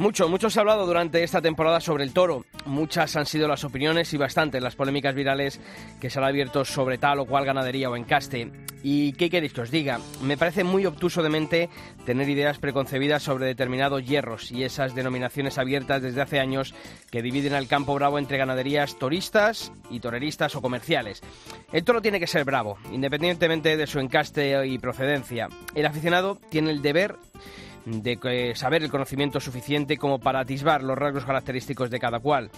Mucho, mucho se ha hablado durante esta temporada sobre el toro. Muchas han sido las opiniones y bastantes las polémicas virales que se han abierto sobre tal o cual ganadería o encaste. ¿Y qué queréis que os diga? Me parece muy obtuso de mente tener ideas preconcebidas sobre determinados hierros y esas denominaciones abiertas desde hace años que dividen al campo bravo entre ganaderías toristas y toreristas o comerciales. El toro tiene que ser bravo, independientemente de su encaste y procedencia. El aficionado tiene el deber de saber el conocimiento suficiente como para atisbar los rasgos característicos de cada cual.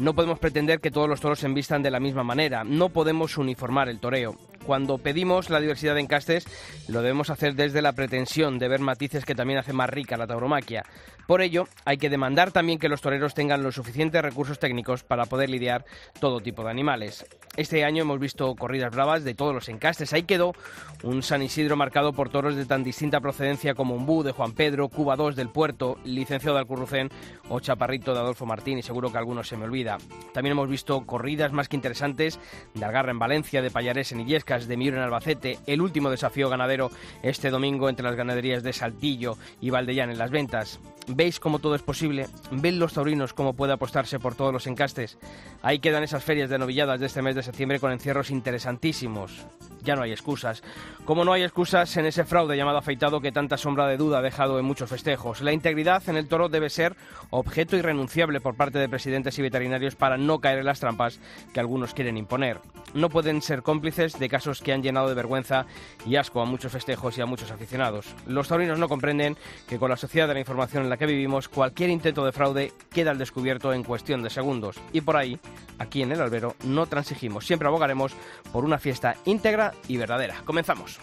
No podemos pretender que todos los toros se envistan de la misma manera, no podemos uniformar el toreo. Cuando pedimos la diversidad de encastes, lo debemos hacer desde la pretensión de ver matices que también hacen más rica la tauromaquia. Por ello, hay que demandar también que los toreros tengan los suficientes recursos técnicos para poder lidiar todo tipo de animales. Este año hemos visto corridas bravas de todos los encastes. Ahí quedó un San Isidro marcado por toros de tan distinta procedencia como Umbú de Juan Pedro, Cuba 2 del Puerto, Licenciado de Alcurrucén o Chaparrito de Adolfo Martín, y seguro que algunos se me olvida. También hemos visto corridas más que interesantes de Algarra en Valencia, de Payarés en Illescas, de Miura en Albacete, el último desafío ganadero este domingo entre las ganaderías de Saltillo y Valdellán en las ventas. ¿Veis cómo todo es posible? ¿Ven los taurinos cómo puede apostarse por todos los encastes? Ahí quedan esas ferias de novilladas de este mes de septiembre con encierros interesantísimos. Ya no hay excusas. Como no hay excusas en ese fraude llamado afeitado que tanta sombra de duda ha dejado en muchos festejos. La integridad en el toro debe ser objeto irrenunciable por parte de presidentes y veterinarios para no caer en las trampas que algunos quieren imponer. No pueden ser cómplices de casos que han llenado de vergüenza y asco a muchos festejos y a muchos aficionados. Los taurinos no comprenden que con la sociedad de la información en la que vivimos, cualquier intento de fraude queda al descubierto en cuestión de segundos. Y por ahí, aquí en el albero, no transigimos. Siempre abogaremos por una fiesta íntegra y verdadera. Comenzamos.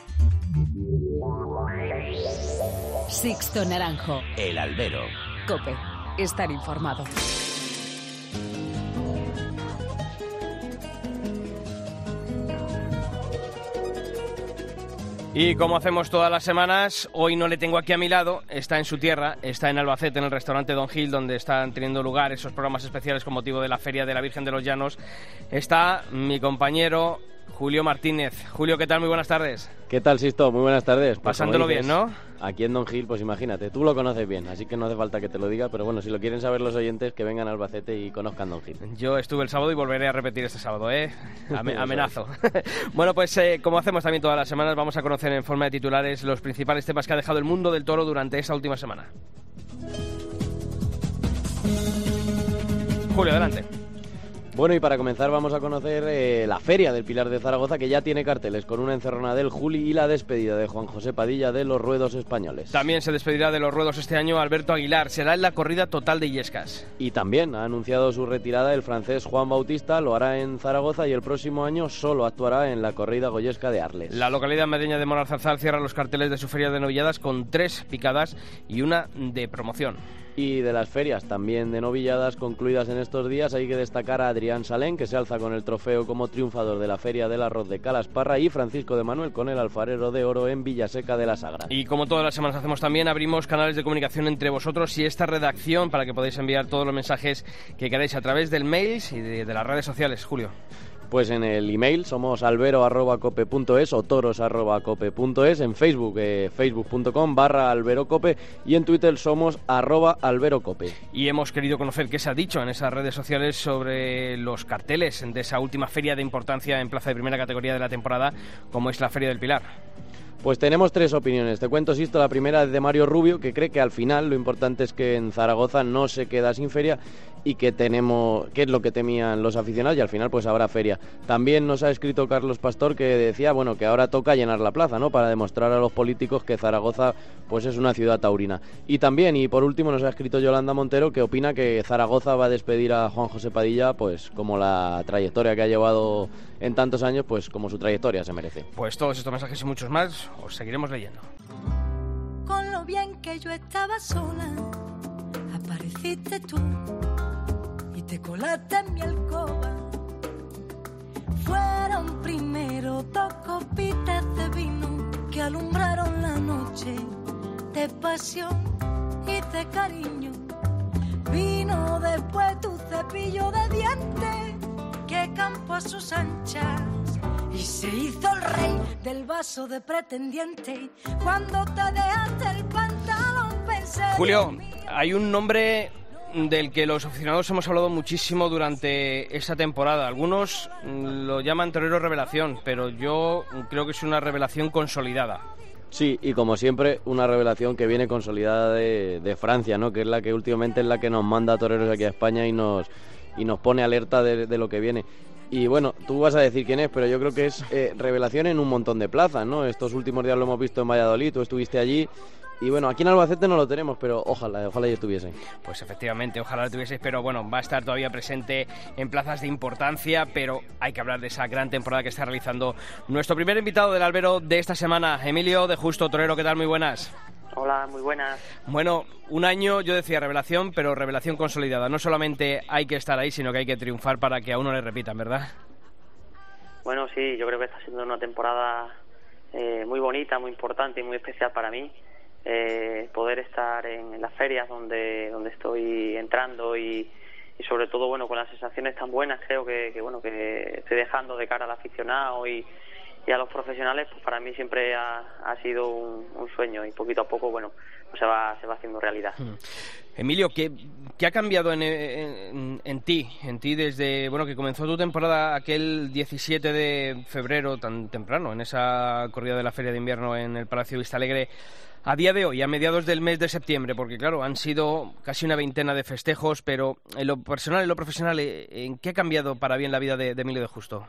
Sixto Naranjo. El albero. Cope. Estar informado. Y como hacemos todas las semanas, hoy no le tengo aquí a mi lado, está en su tierra, está en Albacete, en el restaurante Don Gil, donde están teniendo lugar esos programas especiales con motivo de la Feria de la Virgen de los Llanos. Está mi compañero Julio Martínez. Julio, ¿qué tal? Muy buenas tardes. ¿Qué tal, Sisto? Muy buenas tardes. Pues Pasándolo dices, bien, ¿no? Aquí en Don Gil, pues imagínate, tú lo conoces bien, así que no hace falta que te lo diga, pero bueno, si lo quieren saber los oyentes, que vengan a Albacete y conozcan Don Gil. Yo estuve el sábado y volveré a repetir este sábado, ¿eh? amenazo. bueno, pues eh, como hacemos también todas las semanas, vamos a conocer en forma de titulares los principales temas que ha dejado el mundo del toro durante esta última semana. Julio, adelante. Bueno, y para comenzar vamos a conocer eh, la Feria del Pilar de Zaragoza, que ya tiene carteles con una encerrona del Juli y la despedida de Juan José Padilla de los Ruedos Españoles. También se despedirá de los Ruedos este año Alberto Aguilar, será en la corrida total de Illescas. Y también ha anunciado su retirada el francés Juan Bautista, lo hará en Zaragoza y el próximo año solo actuará en la corrida goyesca de Arles. La localidad madrileña de Monarzarzal cierra los carteles de su feria de novilladas con tres picadas y una de promoción y de las ferias también de novilladas concluidas en estos días hay que destacar a Adrián Salén que se alza con el trofeo como triunfador de la Feria del Arroz de Calasparra y Francisco de Manuel con el alfarero de oro en Villaseca de la Sagra. Y como todas las semanas hacemos también abrimos canales de comunicación entre vosotros y esta redacción para que podáis enviar todos los mensajes que queráis a través del mail y de, de las redes sociales, Julio. Pues en el email somos albero.cope.es o toros.cope.es, en Facebook eh, facebook.com barra alberocope y en Twitter somos arroba alberocope. Y hemos querido conocer qué se ha dicho en esas redes sociales sobre los carteles de esa última feria de importancia en plaza de primera categoría de la temporada como es la Feria del Pilar. Pues tenemos tres opiniones. Te cuento, Sisto, la primera es de Mario Rubio, que cree que al final lo importante es que en Zaragoza no se queda sin feria y que tenemos, que es lo que temían los aficionados y al final pues habrá feria. También nos ha escrito Carlos Pastor que decía, bueno, que ahora toca llenar la plaza, ¿no? Para demostrar a los políticos que Zaragoza pues es una ciudad taurina. Y también, y por último, nos ha escrito Yolanda Montero que opina que Zaragoza va a despedir a Juan José Padilla pues como la trayectoria que ha llevado en tantos años, pues como su trayectoria se merece. Pues todos estos mensajes y muchos más. Os seguiremos leyendo. Con lo bien que yo estaba sola, apareciste tú te colaste en mi alcoba. Fueron primero dos copitas de vino que alumbraron la noche de pasión y de cariño. Vino después tu cepillo de dientes que campo a sus anchas y se hizo el rey del vaso de pretendiente. Cuando te dejaste el pantalón pensé. Julio, hay un nombre del que los aficionados hemos hablado muchísimo durante esta temporada. Algunos lo llaman torero revelación, pero yo creo que es una revelación consolidada. Sí, y como siempre, una revelación que viene consolidada de, Francia, ¿no? Que es la que últimamente es la que nos manda toreros aquí a España y nos, y nos pone alerta de, lo que viene. Y bueno, tú vas a decir quién es, pero yo creo que es eh, revelación en un montón de plazas, ¿no? Estos últimos días lo hemos visto en Valladolid, tú estuviste allí y bueno, aquí en Albacete no lo tenemos, pero ojalá, ojalá ya estuviese. Pues efectivamente, ojalá lo tuviese, pero bueno, va a estar todavía presente en plazas de importancia, pero hay que hablar de esa gran temporada que está realizando nuestro primer invitado del albero de esta semana, Emilio de Justo Torero. ¿Qué tal? Muy buenas. Hola, muy buenas. Bueno, un año, yo decía revelación, pero revelación consolidada. No solamente hay que estar ahí, sino que hay que triunfar para que a uno le repitan, ¿verdad? Bueno, sí, yo creo que está siendo una temporada eh, muy bonita, muy importante y muy especial para mí eh, poder estar en, las ferias donde, donde estoy entrando y, sobre todo bueno con las sensaciones tan buenas creo que, bueno que estoy dejando de cara al aficionado y, a los profesionales pues para mí siempre ha, sido un, sueño y poquito a poco bueno pues se va se va haciendo realidad hmm. Emilio ¿qué, qué ha cambiado en, en, ti en ti desde bueno que comenzó tu temporada aquel 17 de febrero tan temprano en esa corrida de la feria de invierno en el Palacio Vista Alegre a día de hoy, a mediados del mes de septiembre, porque claro, han sido casi una veintena de festejos, pero en lo personal y lo profesional, eh, ¿en qué ha cambiado para bien la vida de, Emilio de Justo?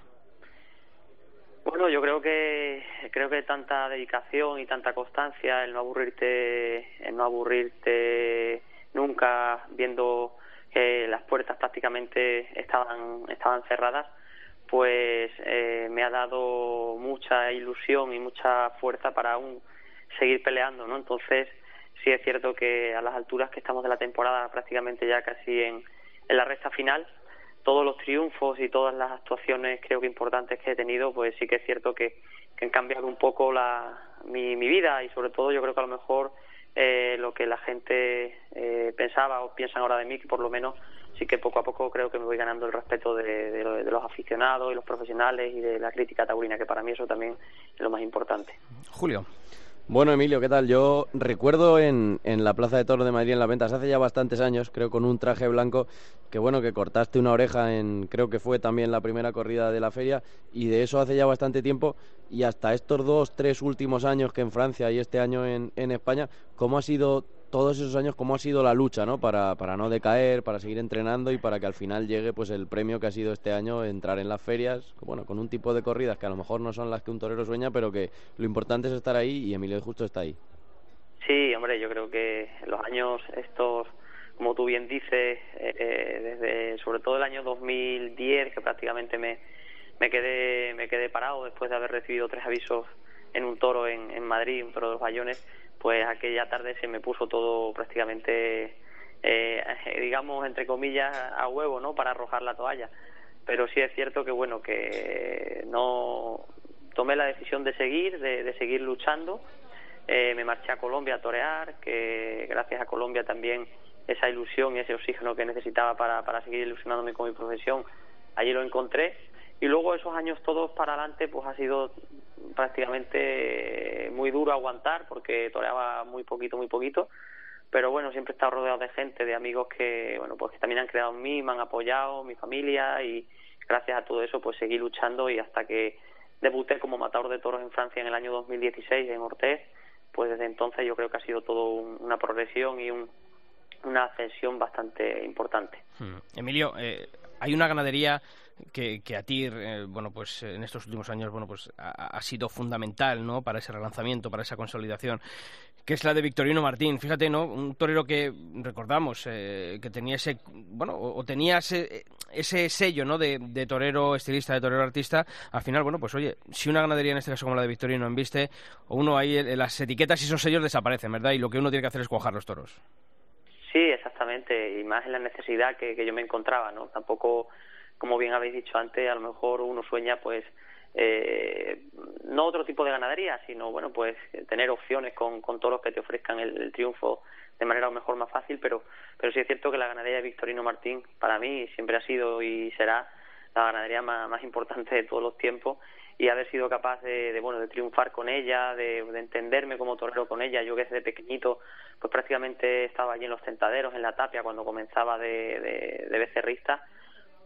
Bueno, yo creo que creo que tanta dedicación y tanta constancia, el no aburrirte, el no aburrirte nunca viendo que las puertas prácticamente estaban estaban cerradas, pues eh, me ha dado mucha ilusión y mucha fuerza para un seguir peleando, ¿no? Entonces, sí es cierto que a las alturas que estamos de la temporada, prácticamente ya casi en, en la recta final, todos los triunfos y todas las actuaciones creo que importantes que he tenido, pues sí que es cierto que, que han cambiado un poco la, mi, mi vida y sobre todo yo creo que a lo mejor eh, lo que la gente eh, pensaba o piensan ahora de mí, que por lo menos sí que poco a poco creo que me voy ganando el respeto de, de, de, los aficionados y los profesionales y de la crítica taurina, que para mí eso también es lo más importante. Julio. Bueno, Emilio, ¿qué tal? Yo recuerdo en, en la Plaza de Toros de Madrid en las ventas hace ya bastantes años, creo con un traje blanco, que bueno, que cortaste una oreja en, creo que fue también la primera corrida de la feria, y de eso hace ya bastante tiempo, y hasta estos dos, tres últimos años que en Francia y este año en, en España, ¿cómo ha sido todos esos años cómo ha sido la lucha, ¿no? Para, para no decaer, para seguir entrenando y para que al final llegue pues el premio que ha sido este año entrar en las ferias, bueno, con un tipo de corridas que a lo mejor no son las que un torero sueña, pero que lo importante es estar ahí y Emilio Justo está ahí. Sí, hombre, yo creo que los años estos, como tú bien dices, eh, eh, desde sobre todo el año 2010, que prácticamente me, me quedé me quedé parado después de haber recibido tres avisos en un toro en, en Madrid, un toro de los Bayones, pues aquella tarde se me puso todo prácticamente, eh, digamos, entre comillas, a huevo, ¿no? Para arrojar la toalla. Pero sí es cierto que, bueno, que no tomé la decisión de seguir, de, seguir luchando. Eh, me marché a Colombia a torear, que gracias a Colombia también esa ilusión y ese oxígeno que necesitaba para, para seguir ilusionándome con mi profesión, allí lo encontré. Y luego esos años todos para adelante, pues ha sido prácticamente muy duro aguantar porque toreaba muy poquito, muy poquito. Pero bueno, siempre he estado rodeado de gente, de amigos que, bueno, pues que también han creado en mí, me han apoyado, mi familia y gracias a todo eso pues seguí luchando y hasta que debuté como matador de toros en Francia en el año 2016 en Ortez, pues desde entonces yo creo que ha sido todo una progresión y un, una ascensión bastante importante. Hmm. Emilio, eh, hay una ganadería que, que a ti, eh, bueno, pues en estos últimos años, bueno, pues ha, sido fundamental, ¿no? Para ese relanzamiento, para esa consolidación, que es la de Victorino Martín. Fíjate, ¿no? Un torero que recordamos, eh, que tenía ese, bueno, o, tenía ese, ese sello ¿no? de, torero estilista, de torero artista, al final, bueno, pues oye, si una ganadería en este caso como la de Victorino embiste, uno ahí las etiquetas y esos sellos desaparecen, ¿verdad? Y lo que uno tiene que hacer es cuajar los toros. Sí, exactamente, y más en la necesidad que, que yo me encontraba, ¿no? Tampoco, como bien habéis dicho antes, a lo mejor uno sueña, pues, eh, no otro tipo de ganadería, sino, bueno, pues, tener opciones con, con todos los que te ofrezcan el, triunfo de manera a lo mejor más fácil, pero, pero sí es cierto que la ganadería de Victorino Martín, para mí, siempre ha sido y será la ganadería más, importante de todos los tiempos y haber sido capaz de, de, bueno de triunfar con ella de, de, entenderme como torero con ella. Yo que desde pequeñito pues prácticamente estaba allí en los tentaderos en la tapia cuando comenzaba de, de becerrista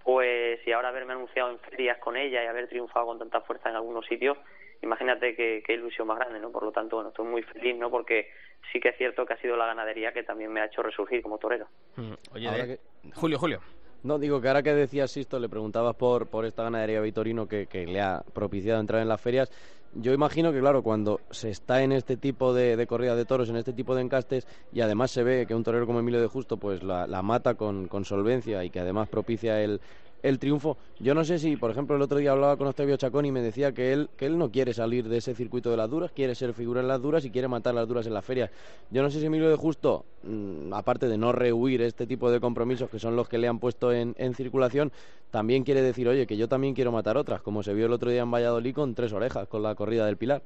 pues y ahora haberme anunciado en ferias con ella y haber triunfado con tanta fuerza en algunos sitios imagínate qué, qué ilusión más grande no por lo tanto bueno estoy muy feliz no porque sí que es cierto que ha sido la ganadería que también me ha hecho resurgir como torero. Mm, oye Julio Julio. No, digo que ahora que decías Sisto, le preguntabas por, por esta ganadería Vitorino que, que le ha propiciado entrar en las ferias. Yo imagino que, claro, cuando se está en este tipo de, corrida de toros, en este tipo de encastes, y además se ve que un torero como Emilio de Justo pues la, la mata con, con solvencia y que además propicia el, el triunfo. Yo no sé si, por ejemplo, el otro día hablaba con Octavio Chacón y me decía que él, que él no quiere salir de ese circuito de las duras, quiere ser figura en las duras y quiere matar las duras en la feria. Yo no sé si Emilio de Justo, mm, aparte de no rehuir este tipo de compromisos que son los que le han puesto en, en circulación, también quiere decir, oye, que yo también quiero matar otras, como se vio el otro día en Valladolid con tres orejas, con la corrida del Pilar.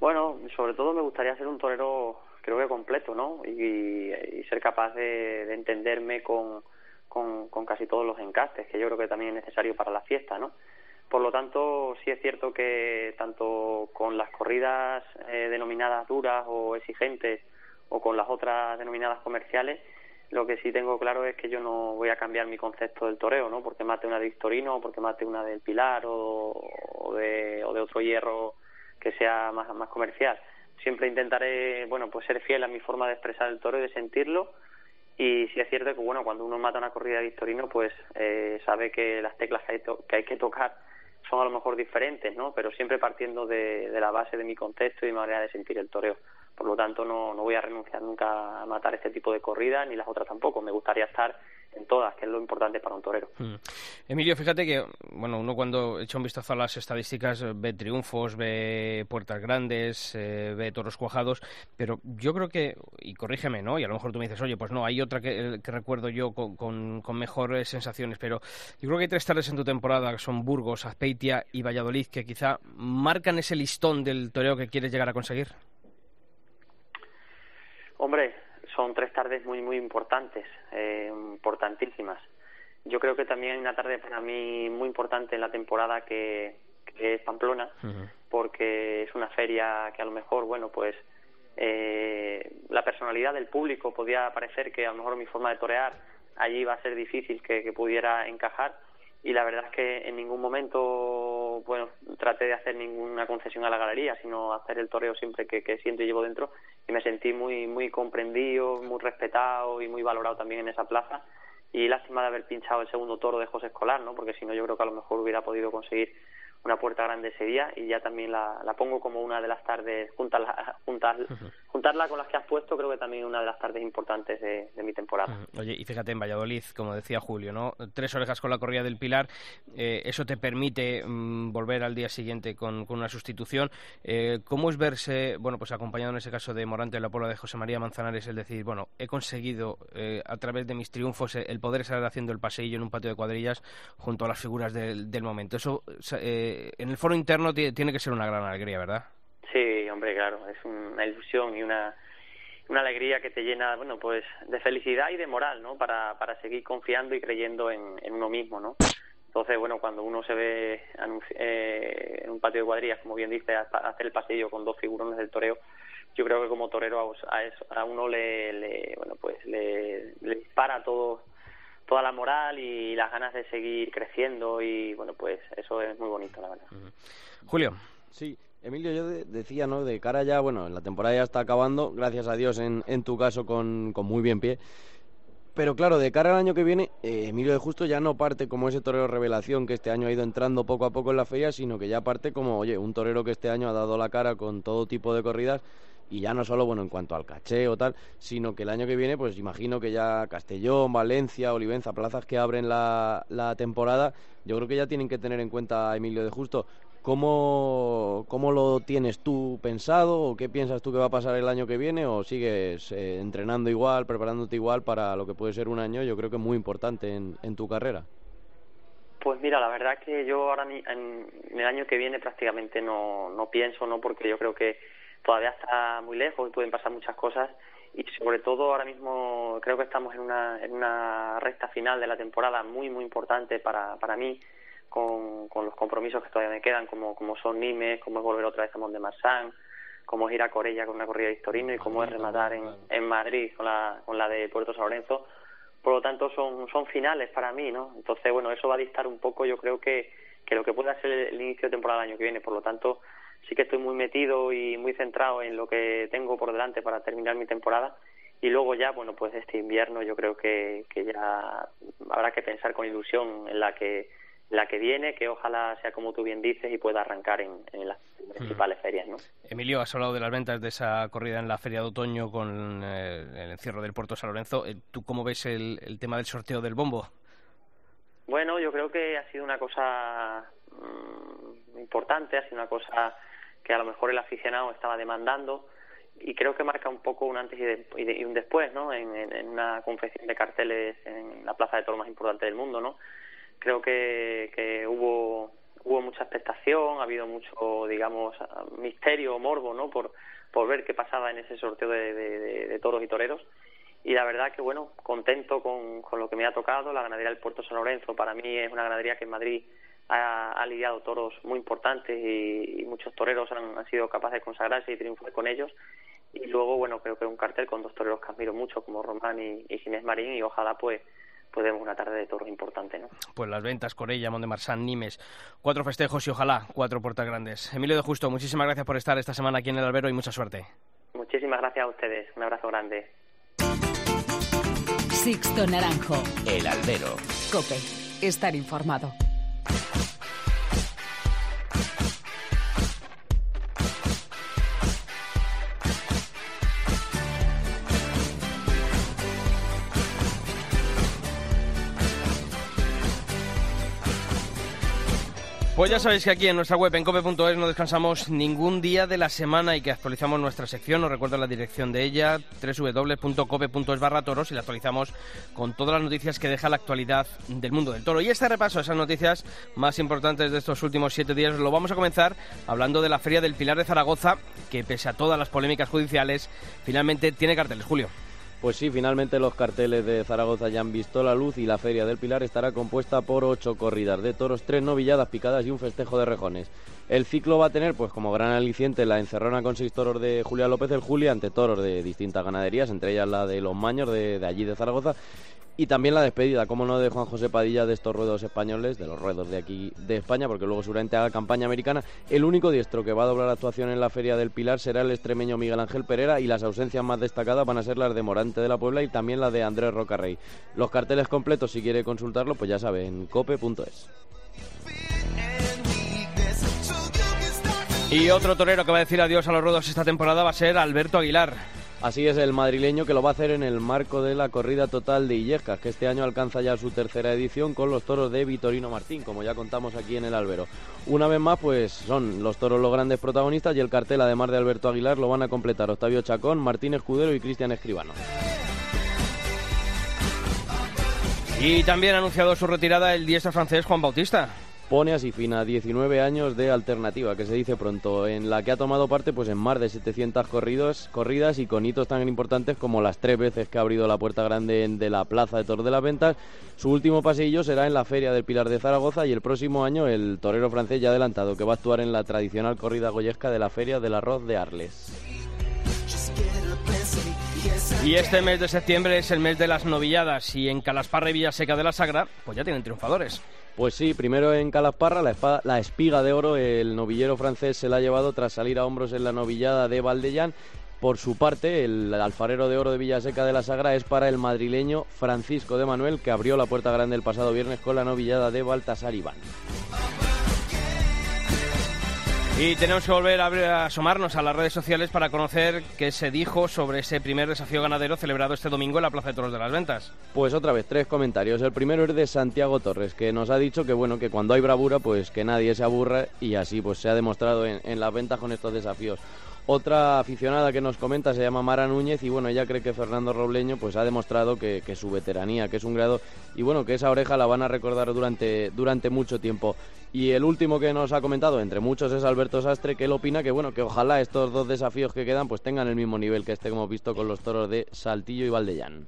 Bueno, sobre todo me gustaría ser un torero, creo que completo, ¿no? Y, ser capaz de entenderme con con, con casi todos los encastes, que yo creo que también es necesario para la fiesta, ¿no? Por lo tanto, sí es cierto que tanto con las corridas eh, denominadas duras o exigentes o con las otras denominadas comerciales, lo que sí tengo claro es que yo no voy a cambiar mi concepto del toreo, ¿no? Porque mate una de Victorino o porque mate una del Pilar o, de otro hierro que sea más, más comercial. Siempre intentaré, bueno, pues ser fiel a mi forma de expresar el toro y de sentirlo y sí es cierto que bueno cuando uno mata una corrida de Victorino pues eh, sabe que las teclas que hay, que hay que tocar son a lo mejor diferentes no pero siempre partiendo de, de la base de mi contexto y mi manera de sentir el toreo por lo tanto no, voy a renunciar nunca a matar este tipo de corridas ni las otras tampoco me gustaría estar en todas, que es lo importante para un torero. Mm. Emilio, fíjate que, bueno, uno cuando echa un vistazo a las estadísticas ve triunfos, ve puertas grandes, eh, ve toros cuajados, pero yo creo que, y corrígeme, ¿no? Y a lo mejor tú me dices, oye, pues no, hay otra que, recuerdo yo con, con, mejores sensaciones, pero yo creo que hay tres tardes en tu temporada, que son Burgos, Azpeitia y Valladolid, que quizá marcan ese listón del toreo que quieres llegar a conseguir. Hombre, son tres tardes muy, muy importantes, eh, importantísimas. Yo creo que también hay una tarde para mí muy importante en la temporada que, es Pamplona, porque es una feria que a lo mejor, bueno, pues eh, la personalidad del público podía parecer que a lo mejor mi forma de torear allí iba a ser difícil que pudiera encajar y la verdad es que en ningún momento bueno traté de hacer ninguna concesión a la galería sino hacer el toreo siempre que, que siento y llevo dentro. Y me sentí muy muy comprendido muy respetado y muy valorado también en esa plaza. Y lástima de haber pinchado el segundo toro de José Escolar no porque si no yo creo que a lo mejor hubiera podido conseguir una puerta grande ese día y ya también la, la pongo como una de las tardes, juntarla, juntar, juntarla con las que has puesto, creo que también una de las tardes importantes de, mi temporada. Oye, y fíjate en Valladolid, como decía Julio, ¿no? Tres orejas con la corrida del Pilar, eh, eso te permite mm, volver al día siguiente con, con una sustitución. Eh, ¿Cómo es verse, bueno, pues acompañado en ese caso de Morante, la Puebla de José María Manzanares, el decir, bueno, he conseguido eh, a través de mis triunfos el poder estar haciendo el paseillo en un patio de cuadrillas junto a las figuras del, del momento? Eso en el foro interno tiene que ser una gran alegría, ¿verdad? Sí, hombre, claro, es una ilusión y una, una alegría que te llena, bueno, pues de felicidad y de moral, ¿no? Para, para seguir confiando y creyendo en, uno mismo, ¿no? Entonces, bueno, cuando uno se ve eh, en un patio de cuadrillas, como bien dice, hacer el pasillo con dos figurones del toreo, yo creo que como torero a, a uno le, le, bueno, pues le, le dispara todo toda la moral y las ganas de seguir creciendo y bueno, pues eso es muy bonito, la verdad. Julio. Sí, Emilio, yo decía, ¿no? De cara ya, bueno, la temporada ya está acabando, gracias a Dios en, en tu caso con, con muy bien pie. Pero claro, de cara al año que viene, eh, Emilio de Justo ya no parte como ese torero revelación que este año ha ido entrando poco a poco en la feria, sino que ya parte como, oye, un torero que este año ha dado la cara con todo tipo de corridas y ya no solo bueno en cuanto al caché o tal, sino que el año que viene, pues imagino que ya Castellón, Valencia, Olivenza, plazas que abren la, la temporada, yo creo que ya tienen que tener en cuenta a Emilio de Justo. ¿Cómo, ¿Cómo lo tienes tú pensado o qué piensas tú que va a pasar el año que viene o sigues eh, entrenando igual, preparándote igual para lo que puede ser un año, yo creo que muy importante en, en tu carrera? Pues mira, la verdad que yo ahora en, el año que viene prácticamente no, no pienso, ¿no? Porque yo creo que todavía está muy lejos y pueden pasar muchas cosas y sobre todo ahora mismo creo que estamos en una, en una recta final de la temporada muy, muy importante para, para mí con, con los compromisos que todavía me quedan, como, como son Nimes, como es volver otra vez a Mont de Marsan, como es ir a Corella con una corrida de Historino y como es rematar en, en Madrid con la, con la de Puerto San Lorenzo. Por lo tanto, son, son finales para mí, ¿no? Entonces, bueno, eso va a dictar un poco, yo creo que, que lo que pueda ser el, inicio de temporada del año que viene. Por lo tanto, sí que estoy muy metido y muy centrado en lo que tengo por delante para terminar mi temporada y luego ya bueno pues este invierno yo creo que, que ya habrá que pensar con ilusión en la que la que viene, que ojalá sea como tú bien dices y pueda arrancar en, las principales ferias. ¿no? Emilio, has hablado de las ventas de esa corrida en la feria de otoño con eh, el encierro del Puerto San Lorenzo. Eh, ¿Tú cómo ves el, el, tema del sorteo del bombo? Bueno, yo creo que ha sido una cosa mmm, importante, ha sido una cosa que a lo mejor el aficionado estaba demandando y creo que marca un poco un antes y, de, y, y un después, ¿no? En, una confección de carteles en la plaza de toros más importante del mundo, ¿no? creo que, que hubo hubo mucha expectación, ha habido mucho, digamos, misterio o morbo, ¿no? Por, por ver qué pasaba en ese sorteo de, de, de, toros y toreros. Y la verdad que, bueno, contento con, con lo que me ha tocado. La ganadería del Puerto San Lorenzo para mí es una ganadería que en Madrid ha, ha lidiado toros muy importantes y, y muchos toreros han, han, sido capaces de consagrarse y triunfar con ellos. Y luego, bueno, creo que un cartel con dos toreros que admiro mucho, como Román y, y Ginés Marín, y ojalá, pues, podemos una tarde de toros importante, ¿no? Pues las ventas, Corella, Marsan, Nimes, cuatro festejos y ojalá cuatro puertas grandes. Emilio de Justo, muchísimas gracias por estar esta semana aquí en el Albero y mucha suerte. Muchísimas gracias a ustedes, un abrazo grande. Sixto Naranjo. El Albero. Cope, estar informado. Pues ya sabéis que aquí en nuestra web en cope.es no descansamos ningún día de la semana y que actualizamos nuestra sección. Os recuerdo la dirección de ella, www.cope.es barra toros y la actualizamos con todas las noticias que deja la actualidad del mundo del toro. Y este repaso a esas noticias más importantes de estos últimos siete días lo vamos a comenzar hablando de la Feria del Pilar de Zaragoza, que pese a todas las polémicas judiciales, finalmente tiene carteles. Julio. Pues sí, finalmente los carteles de Zaragoza ya han visto la luz y la Feria del Pilar estará compuesta por ocho corridas de toros, tres novilladas picadas y un festejo de rejones. El ciclo va a tener, pues como gran aliciente, la encerrona con seis toros de Julián López el Juli ante toros de distintas ganaderías, entre ellas la de los Maños de, de allí de Zaragoza, y también la despedida, como no, de Juan José Padilla de estos ruedos españoles, de los ruedos de aquí de España, porque luego seguramente haga campaña americana. El único diestro que va a doblar actuación en la Feria del Pilar será el extremeño Miguel Ángel Pereira y las ausencias más destacadas van a ser las de Morante de la Puebla y también la de Andrés Rocarrey. Los carteles completos, si quiere consultarlo, pues ya sabe, en cope.es. Y otro torero que va a decir adiós a los ruedos esta temporada va a ser Alberto Aguilar. Así es el madrileño que lo va a hacer en el marco de la corrida total de Illescas, que este año alcanza ya su tercera edición con los toros de Vitorino Martín, como ya contamos aquí en el Albero. Una vez más, pues son los toros los grandes protagonistas y el cartel, además de Alberto Aguilar, lo van a completar Octavio Chacón, Martín Escudero y Cristian Escribano. Y también ha anunciado su retirada el diestro francés Juan Bautista pone así fin a 19 años de alternativa, que se dice pronto, en la que ha tomado parte pues en más de 700 corridos, corridas y con hitos tan importantes como las tres veces que ha abrido la puerta grande de la Plaza de Toros de las Ventas. Su último pasillo será en la Feria del Pilar de Zaragoza y el próximo año el torero francés ya adelantado que va a actuar en la tradicional corrida goyesca de la Feria del Arroz de Arles. Y este mes de septiembre es el mes de las novilladas y en Calasparra y Villaseca de la Sagra pues ya tienen triunfadores. Pues sí, primero en Calasparra, la, espiga de oro, el novillero francés se la ha llevado tras salir a hombros en la novillada de Valdellán. Por su parte, el alfarero de oro de Villaseca de la Sagra es para el madrileño Francisco de Manuel, que abrió la puerta grande el pasado viernes con la novillada de Baltasar Iván. Y tenemos que volver a asomarnos a las redes sociales para conocer qué se dijo sobre ese primer desafío ganadero celebrado este domingo en la Plaza de Toros de las Ventas. Pues otra vez, tres comentarios. El primero es de Santiago Torres, que nos ha dicho que bueno, que cuando hay bravura, pues que nadie se aburra y así pues se ha demostrado en, en las ventas con estos desafíos. Otra aficionada que nos comenta se llama Mara Núñez y bueno, ella cree que Fernando Robleño pues ha demostrado que, su veteranía, que es un grado y bueno, que esa oreja la van a recordar durante, durante mucho tiempo. Y el último que nos ha comentado, entre muchos, es Alberto Sastre, que él opina que bueno, que ojalá estos dos desafíos que quedan pues tengan el mismo nivel que este que hemos visto con los toros de Saltillo y Valdellán.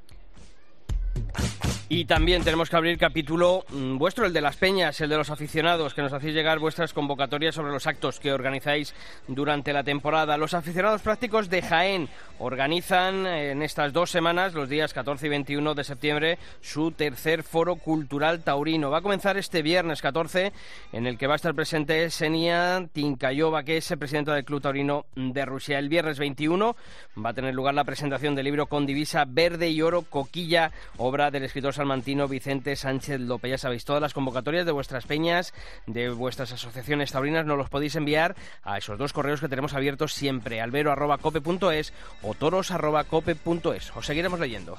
Y también tenemos que abrir capítulo mm, vuestro, el de las peñas, el de los aficionados, que nos hacéis llegar vuestras convocatorias sobre los actos que organizáis durante la temporada. Los aficionados prácticos de Jaén organizan en estas dos semanas, los días 14 y 21 de septiembre, su tercer foro cultural taurino. Va a comenzar este viernes 14, en el que va a estar presente Senia Tincayova, que es el presidente del Club Taurino de Rusia. El viernes 21 va a tener lugar la presentación del libro con divisa verde y oro, Coquilla, obra del escritor salmantino Vicente Sánchez López. Ya sabéis, todas las convocatorias de vuestras peñas, de vuestras asociaciones taurinas, nos los podéis enviar a esos dos correos que tenemos abiertos siempre, albero.cope.es o toros.cope.es. Os seguiremos leyendo.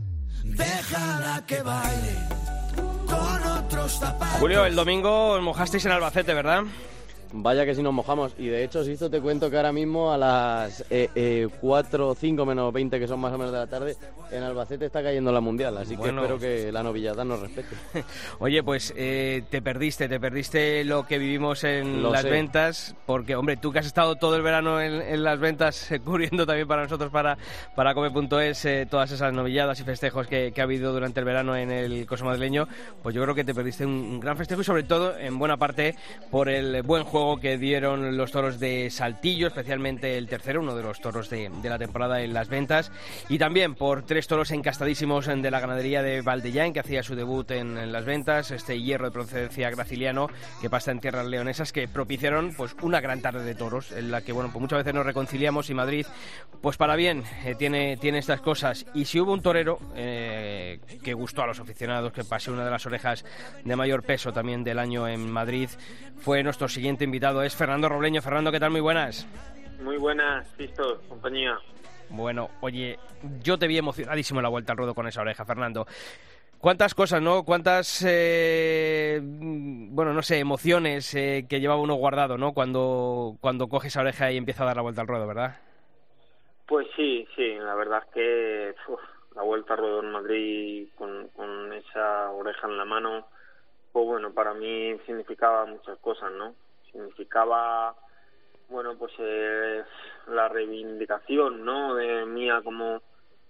Julio, el domingo mojasteis en Albacete, ¿verdad? Vaya que si nos mojamos. Y de hecho, si esto te cuento que ahora mismo a las eh, eh, 4, 5 menos 20, que son más o menos de la tarde, en Albacete está cayendo la Mundial. Así que espero que la novillada nos respete. Oye, pues eh, te perdiste, te perdiste lo que vivimos en las ventas, porque, hombre, tú que has estado todo el verano en, las ventas, cubriendo también para nosotros, para, para Come.es, eh, todas esas novilladas y festejos que, ha habido durante el verano en el Coso Madrileño, pues yo creo que te perdiste un, un gran festejo y sobre todo, en buena parte, por el buen juego que dieron los toros de Saltillo, especialmente el tercero, uno de los toros de, la temporada en las ventas, y también por tres toros encastadísimos de la ganadería de Valdellán, que hacía su debut en, las ventas, este hierro de procedencia graciliano que pasa en tierras leonesas, que propiciaron pues una gran tarde de toros, en la que bueno, pues muchas veces nos reconciliamos y Madrid, pues para bien, eh, tiene, tiene estas cosas. Y si hubo un torero eh, que gustó a los aficionados, que pasó una de las orejas de mayor peso también del año en Madrid, fue nuestro siguiente invitado, es Fernando Robleño. Fernando, ¿qué tal? Muy buenas. Muy buenas, Cristo, compañía. Bueno, oye, yo te vi emocionadísimo en la vuelta al ruedo con esa oreja, Fernando. ¿Cuántas cosas, no? ¿Cuántas, eh, bueno, no sé, emociones eh, que llevaba uno guardado, ¿no? Cuando, cuando coge esa oreja y empieza a dar la vuelta al ruedo, ¿verdad? Pues sí, sí, la verdad es que la vuelta al ruedo en Madrid con, con esa oreja en la mano, pues bueno, para mí significaba muchas cosas, ¿no? Significaba, bueno, pues eh, la reivindicación, ¿no? De mía como,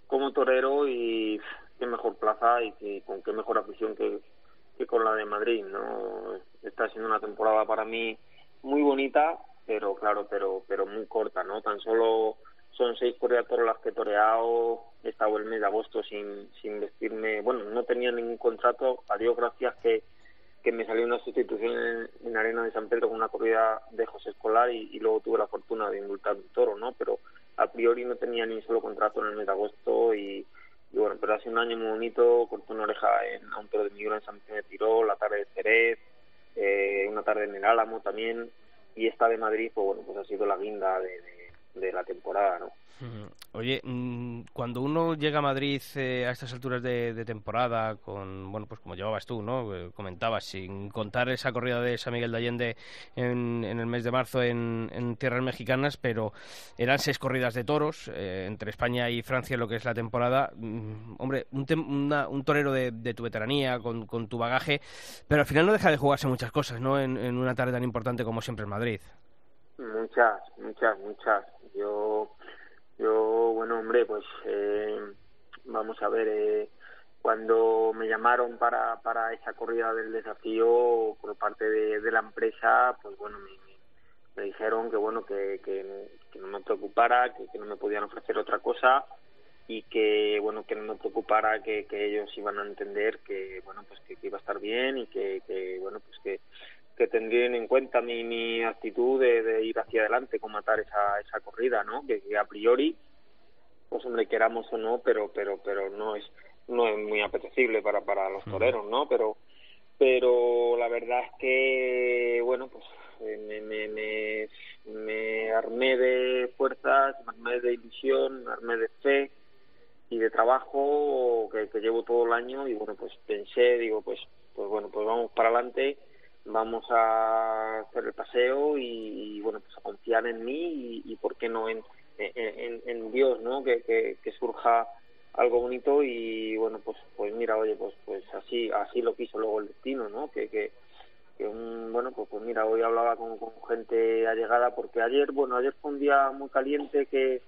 como torero y qué mejor plaza y con qué mejor afición que, que con la de Madrid, ¿no? Está siendo una temporada para mí muy bonita, pero claro, pero pero muy corta, ¿no? Tan solo son seis corridas las que he toreado, he estado el mes de agosto sin, sin vestirme, bueno, no tenía ningún contrato, a Dios gracias que, que me salió una sustitución en, Arena de San Pedro con una corrida de José Escolar y, luego tuve la fortuna de indultar un toro, ¿no? Pero a priori no tenía ni un solo contrato en el mes de agosto y, bueno, pero hace un año muy bonito, corté una oreja en, a un toro de Miguel en San Pedro de Tirol, la tarde de Jerez, eh, una tarde en el Álamo también y esta de Madrid, pues bueno, pues ha sido la guinda de la temporada, ¿no? Oye, mm, cuando uno llega a Madrid eh, a estas alturas de, temporada, con, bueno, pues como llevabas tú, ¿no? Eh, comentabas, sin contar esa corrida de San Miguel de Allende en, el mes de marzo en, tierras mexicanas, pero eran seis corridas de toros eh, entre España y Francia, lo que es la temporada. Mm, hombre, un, un torero de, tu veteranía, con, tu bagaje, pero al final no deja de jugarse muchas cosas, ¿no? En, en una tarde tan importante como siempre en Madrid. Muchas, muchas, muchas. Yo, yo bueno, hombre, pues eh, vamos a ver, eh, cuando me llamaron para, para esa corrida del desafío por parte de, la empresa, pues bueno, me, me, dijeron que bueno, que, que, no me preocupara, que, no me podían ofrecer otra cosa y que bueno, que no me preocupara, que, que ellos iban a entender que bueno, pues que, iba a estar bien y que, que bueno, pues que que tendrían en cuenta mi, mi actitud de, de, ir hacia adelante con matar esa, esa corrida, ¿no? Que, a priori, pues hombre, queramos o no, pero pero pero no es no es muy apetecible para para los toreros, ¿no? Pero pero la verdad es que bueno, pues eh, me, me, me, me armé de fuerzas, me armé de ilusión, me armé de fe y de trabajo que, que llevo todo el año y bueno, pues pensé, digo, pues pues bueno, pues vamos para adelante vamos a hacer el paseo y, bueno pues a confiar en mí y, por qué no en, en, Dios no que, que, que, surja algo bonito y bueno pues pues mira oye pues pues así así lo quiso luego el destino no que que, que un, bueno pues pues mira hoy hablaba con, con gente allegada porque ayer bueno ayer fue un día muy caliente que,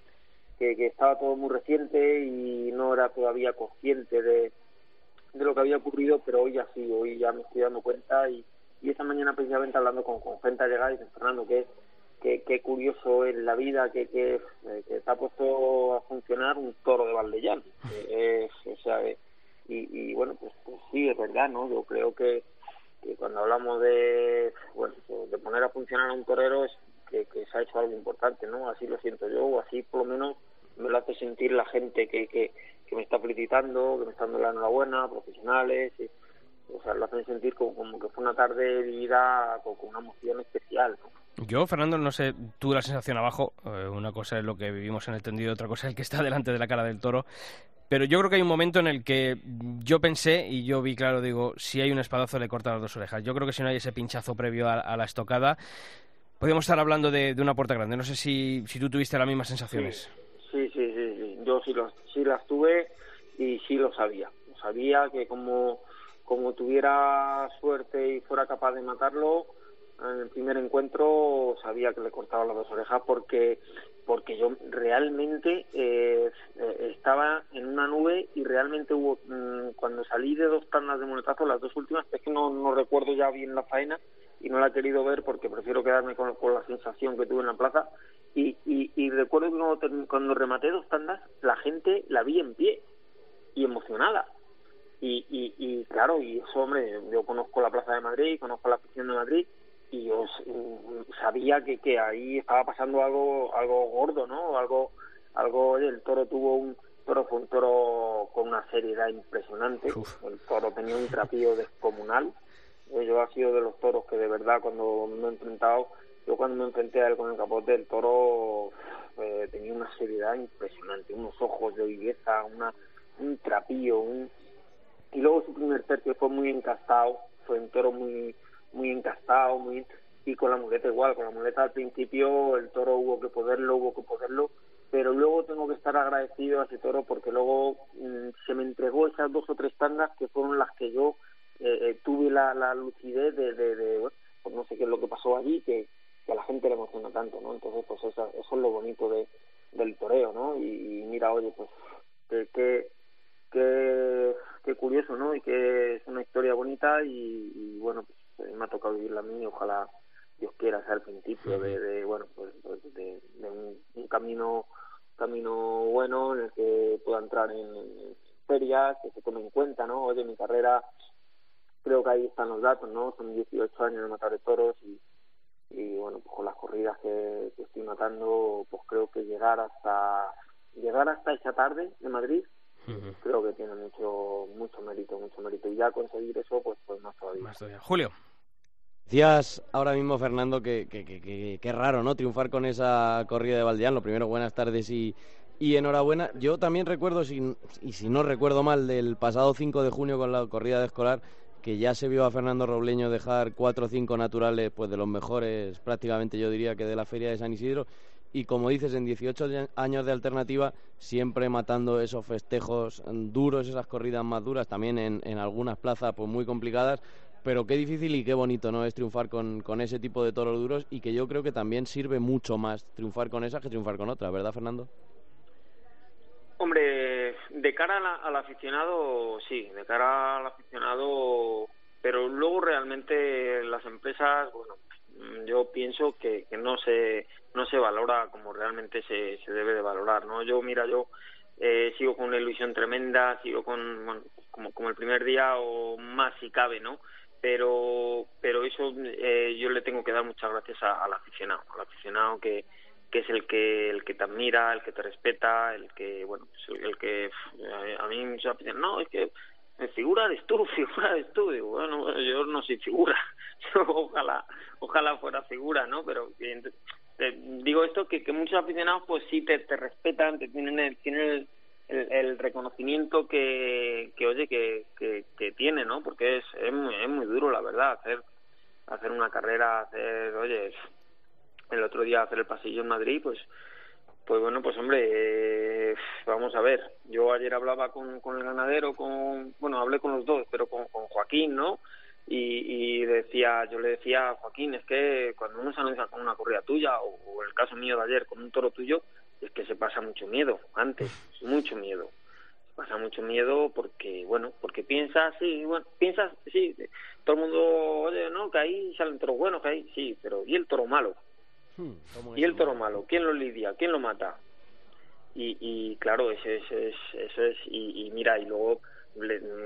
que que estaba todo muy reciente y no era todavía consciente de de lo que había ocurrido pero hoy ya sí hoy ya me estoy dando cuenta y y esta mañana precisamente hablando con, con gente allegada y Fernando que qué curioso es la vida que, que, eh, que, se ha puesto a funcionar un toro de Valdellán es, o sea, y, y bueno pues, pues, sí es verdad no yo creo que, que cuando hablamos de bueno de poner a funcionar a un torero es que, que se ha hecho algo importante no así lo siento yo o así por lo menos me lo hace sentir la gente que, que, que me está felicitando que me está dando la enhorabuena profesionales y, o sea, lo hacen sentir como, que fue una tarde vivida con, una emoción especial. Yo, Fernando, no sé, tuve la sensación abajo, eh, una cosa es lo que vivimos en el tendido, otra cosa es el que está delante de la cara del toro, pero yo creo que hay un momento en el que yo pensé y yo vi claro, digo, si hay un espadazo le corta las dos orejas. Yo creo que si no hay ese pinchazo previo a, la estocada, podríamos estar hablando de, una puerta grande. No sé si, si tú tuviste las mismas sensaciones. Sí, sí, sí, sí. yo sí, sí las tuve y sí lo sabía. Sabía que como como tuviera suerte y fuera capaz de matarlo en el primer encuentro sabía que le cortaba las dos orejas porque porque yo realmente eh, estaba en una nube y realmente hubo mm, cuando salí de dos tandas de monetazo las dos últimas es que no, no recuerdo ya bien la faena y no la he querido ver porque prefiero quedarme con, la sensación que tuve en la plaza. Y, y, y recuerdo que cuando, cuando rematé dos tandas la gente la vi en pie y emocionada y, y, y claro, y eso, hombre, yo conozco la Plaza de Madrid, conozco la afición de Madrid y yo sabía que, que ahí estaba pasando algo algo gordo, ¿no? Algo, algo el toro tuvo un toro fue un toro con una seriedad impresionante, el toro tenía un trapío descomunal, yo ha sido de los toros que de verdad cuando me he enfrentado, yo cuando me enfrenté a él con el capote, el toro eh, tenía una seriedad impresionante, unos ojos de viveza, una un trapío, un y luego su primer tercio fue muy encastado, fue un toro muy muy encastado, muy y con la muleta igual, con la muleta al principio el toro hubo que poderlo, hubo que poderlo, pero luego tengo que estar agradecido a ese toro porque luego mm, se me entregó esas dos o tres tandas que fueron las que yo eh, eh, tuve la, la lucidez de, de, de bueno, pues no sé qué es lo que pasó allí, que, que a la gente le emociona tanto, ¿no? Entonces, pues eso, eso es lo bonito de, del toreo, ¿no? Y, y mira, oye, pues que, que qué, qué curioso, ¿no? Y que es una historia bonita y, bueno, pues me ha tocado vivirla a mí, ojalá Dios quiera ser el principio de, bueno, pues, pues de, un, camino camino bueno en el que pueda entrar en, ferias, que se tome en cuenta, ¿no? Oye, mi carrera, creo que ahí están los datos, ¿no? Son 18 años de matar de toros y, y bueno, pues con las corridas que, que estoy matando, pues creo que llegar hasta llegar hasta esa tarde de Madrid creo que tiene mucho mucho mérito, mucho mérito. Y ya conseguir eso, pues, pues más todavía. Más Julio. Decías ahora mismo, Fernando, que, que, que, que, raro, ¿no? Triunfar con esa corrida de Valdeán. Lo primero, buenas tardes y, y enhorabuena. Yo también recuerdo, si, y si no recuerdo mal, del pasado 5 de junio con la corrida de escolar, que ya se vio a Fernando Robleño dejar cuatro o cinco naturales, pues de los mejores, prácticamente yo diría que de la Feria de San Isidro y como dices, en 18 años de alternativa, siempre matando esos festejos duros, esas corridas más duras, también en, en algunas plazas pues muy complicadas, pero qué difícil y qué bonito no es triunfar con, con, ese tipo de toros duros y que yo creo que también sirve mucho más triunfar con esas que triunfar con otras, ¿verdad Fernando? Hombre, de cara al aficionado, sí, de cara al aficionado, pero luego realmente las empresas, bueno, yo pienso que, que no se no se valora como realmente se, se debe de valorar, ¿no? Yo, mira, yo eh, sigo con una ilusión tremenda, sigo con, bueno, como, como el primer día o más si cabe, ¿no? Pero, pero eso eh, yo le tengo que dar muchas gracias al aficionado, al aficionado que, que es el que el que te admira, el que te respeta, el que bueno, el, que a mí me dicen, no, es que figura de tú, figura de digo, bueno, yo no soy figura, ojalá, ojalá fuera figura, ¿no? Pero digo esto que, que muchos aficionados pues sí te, te respetan, te tienen el, tienen el, reconocimiento que, que oye que, que, que tiene, ¿no? Porque es, es muy, es muy duro la verdad hacer hacer una carrera, hacer, oye, el otro día hacer el pasillo en Madrid, pues pues bueno, pues hombre, eh, vamos a ver. Yo ayer hablaba con, con el ganadero, con bueno, hablé con los dos, pero con, con Joaquín, ¿no? Y, y decía, yo le decía a Joaquín, es que cuando uno se anuncia con una corrida tuya, o, el caso mío de ayer con un toro tuyo, es que se pasa mucho miedo, antes, mucho miedo. Se pasa mucho miedo porque, bueno, porque piensas, sí, bueno, piensas, sí, todo el mundo, oye, no, que ahí salen toros buenos, que ahí, sí, pero ¿y el toro malo? Hmm, ¿Y el toro malo? ¿Quién lo lidia? ¿Quién lo mata? Y, y claro, eso es, eso es y, mira, y luego,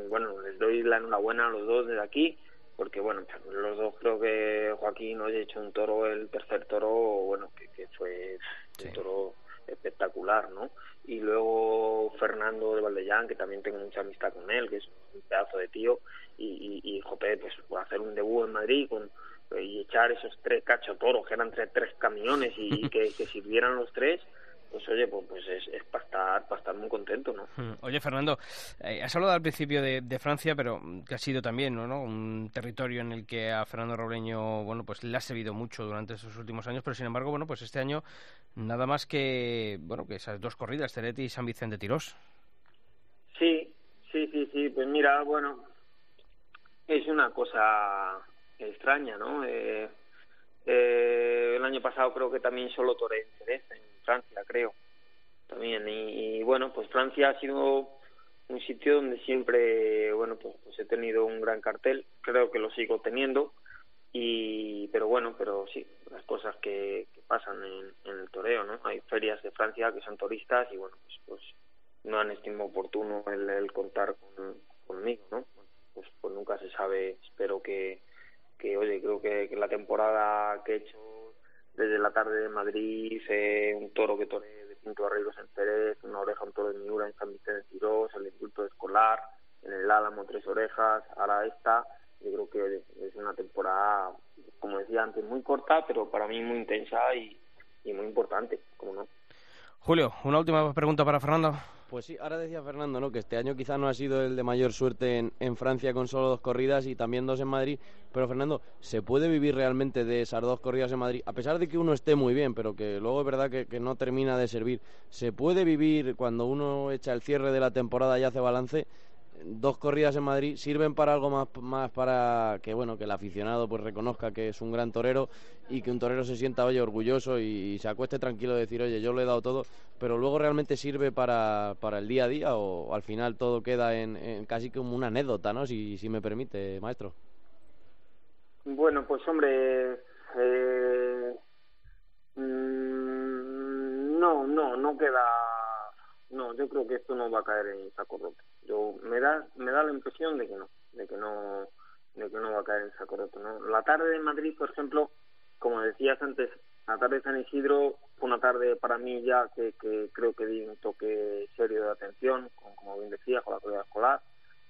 bueno, les doy la enhorabuena a los dos desde aquí, porque bueno, los dos creo que Joaquín hoy ha hecho un toro, el tercer toro, bueno, que, que fue un toro espectacular, ¿no? Y luego Fernando de Valdellán, que también tengo mucha amistad con él, que es un pedazo de tío, y, y, y Jope, pues hacer un debut en Madrid con y echar esos tres cachotoros que eran tres, tres camiones y que, que sirvieran los tres pues oye, pues, pues es, es para, estar, para estar muy contento, ¿no? Hmm. Oye, Fernando, eh, has hablado al principio de, de, Francia, pero que ha sido también ¿no? un territorio en el que a Fernando Robleño, bueno, pues le ha servido mucho durante esos últimos años, pero sin embargo, bueno, pues este año nada más que, bueno, que esas dos corridas, Ceretti y San Vicente Tirós. Sí, sí, sí, sí, pues mira, bueno, es una cosa extraña, ¿no? Eh, eh, el año pasado creo que también solo toré en Francia, creo. También, y, bueno, pues Francia ha sido un sitio donde siempre, bueno, pues, pues, he tenido un gran cartel, creo que lo sigo teniendo, y pero bueno, pero sí, las cosas que, pasan en, el toreo, ¿no? Hay ferias de Francia que son turistas y bueno, pues, pues no han estimado oportuno el, contar con, conmigo, ¿no? Pues, pues nunca se sabe, espero que, que oye, creo que, la temporada que he hecho desde la tarde de Madrid, eh, un toro que toré de Pinto Arreglos en Pérez, una oreja, un toro de Miura en San Vicente de Tirós, el indulto escolar, en el Álamo tres orejas, ahora esta, yo creo que es una temporada, como decía antes, muy corta, pero para mí muy intensa y, y muy importante, como no. Julio, una última pregunta para Fernando. Pues sí, ahora decía Fernando, ¿no? Que este año quizá no ha sido el de mayor suerte en, en, Francia con solo dos corridas y también dos en Madrid. Pero Fernando, ¿se puede vivir realmente de esas dos corridas en Madrid? A pesar de que uno esté muy bien, pero que luego es verdad que, que no termina de servir. ¿Se puede vivir cuando uno echa el cierre de la temporada y hace balance? Dos corridas en Madrid sirven para algo más, más para que bueno que el aficionado pues reconozca que es un gran torero y que un torero se sienta oye orgulloso y, se acueste tranquilo de decir oye yo lo he dado todo pero luego realmente sirve para, para el día a día o al final todo queda en, casi como una anécdota no si, si me permite maestro. Bueno pues hombre eh, mm, no no no queda no yo creo que esto no va a caer en saco roto. Yo me da me da la impresión de que no de que no de que no va a caer en saco roto no la tarde de Madrid por ejemplo como decías antes la tarde de San Isidro fue una tarde para mí ya que, que creo que di un toque serio de atención como bien decía con la corrida escolar.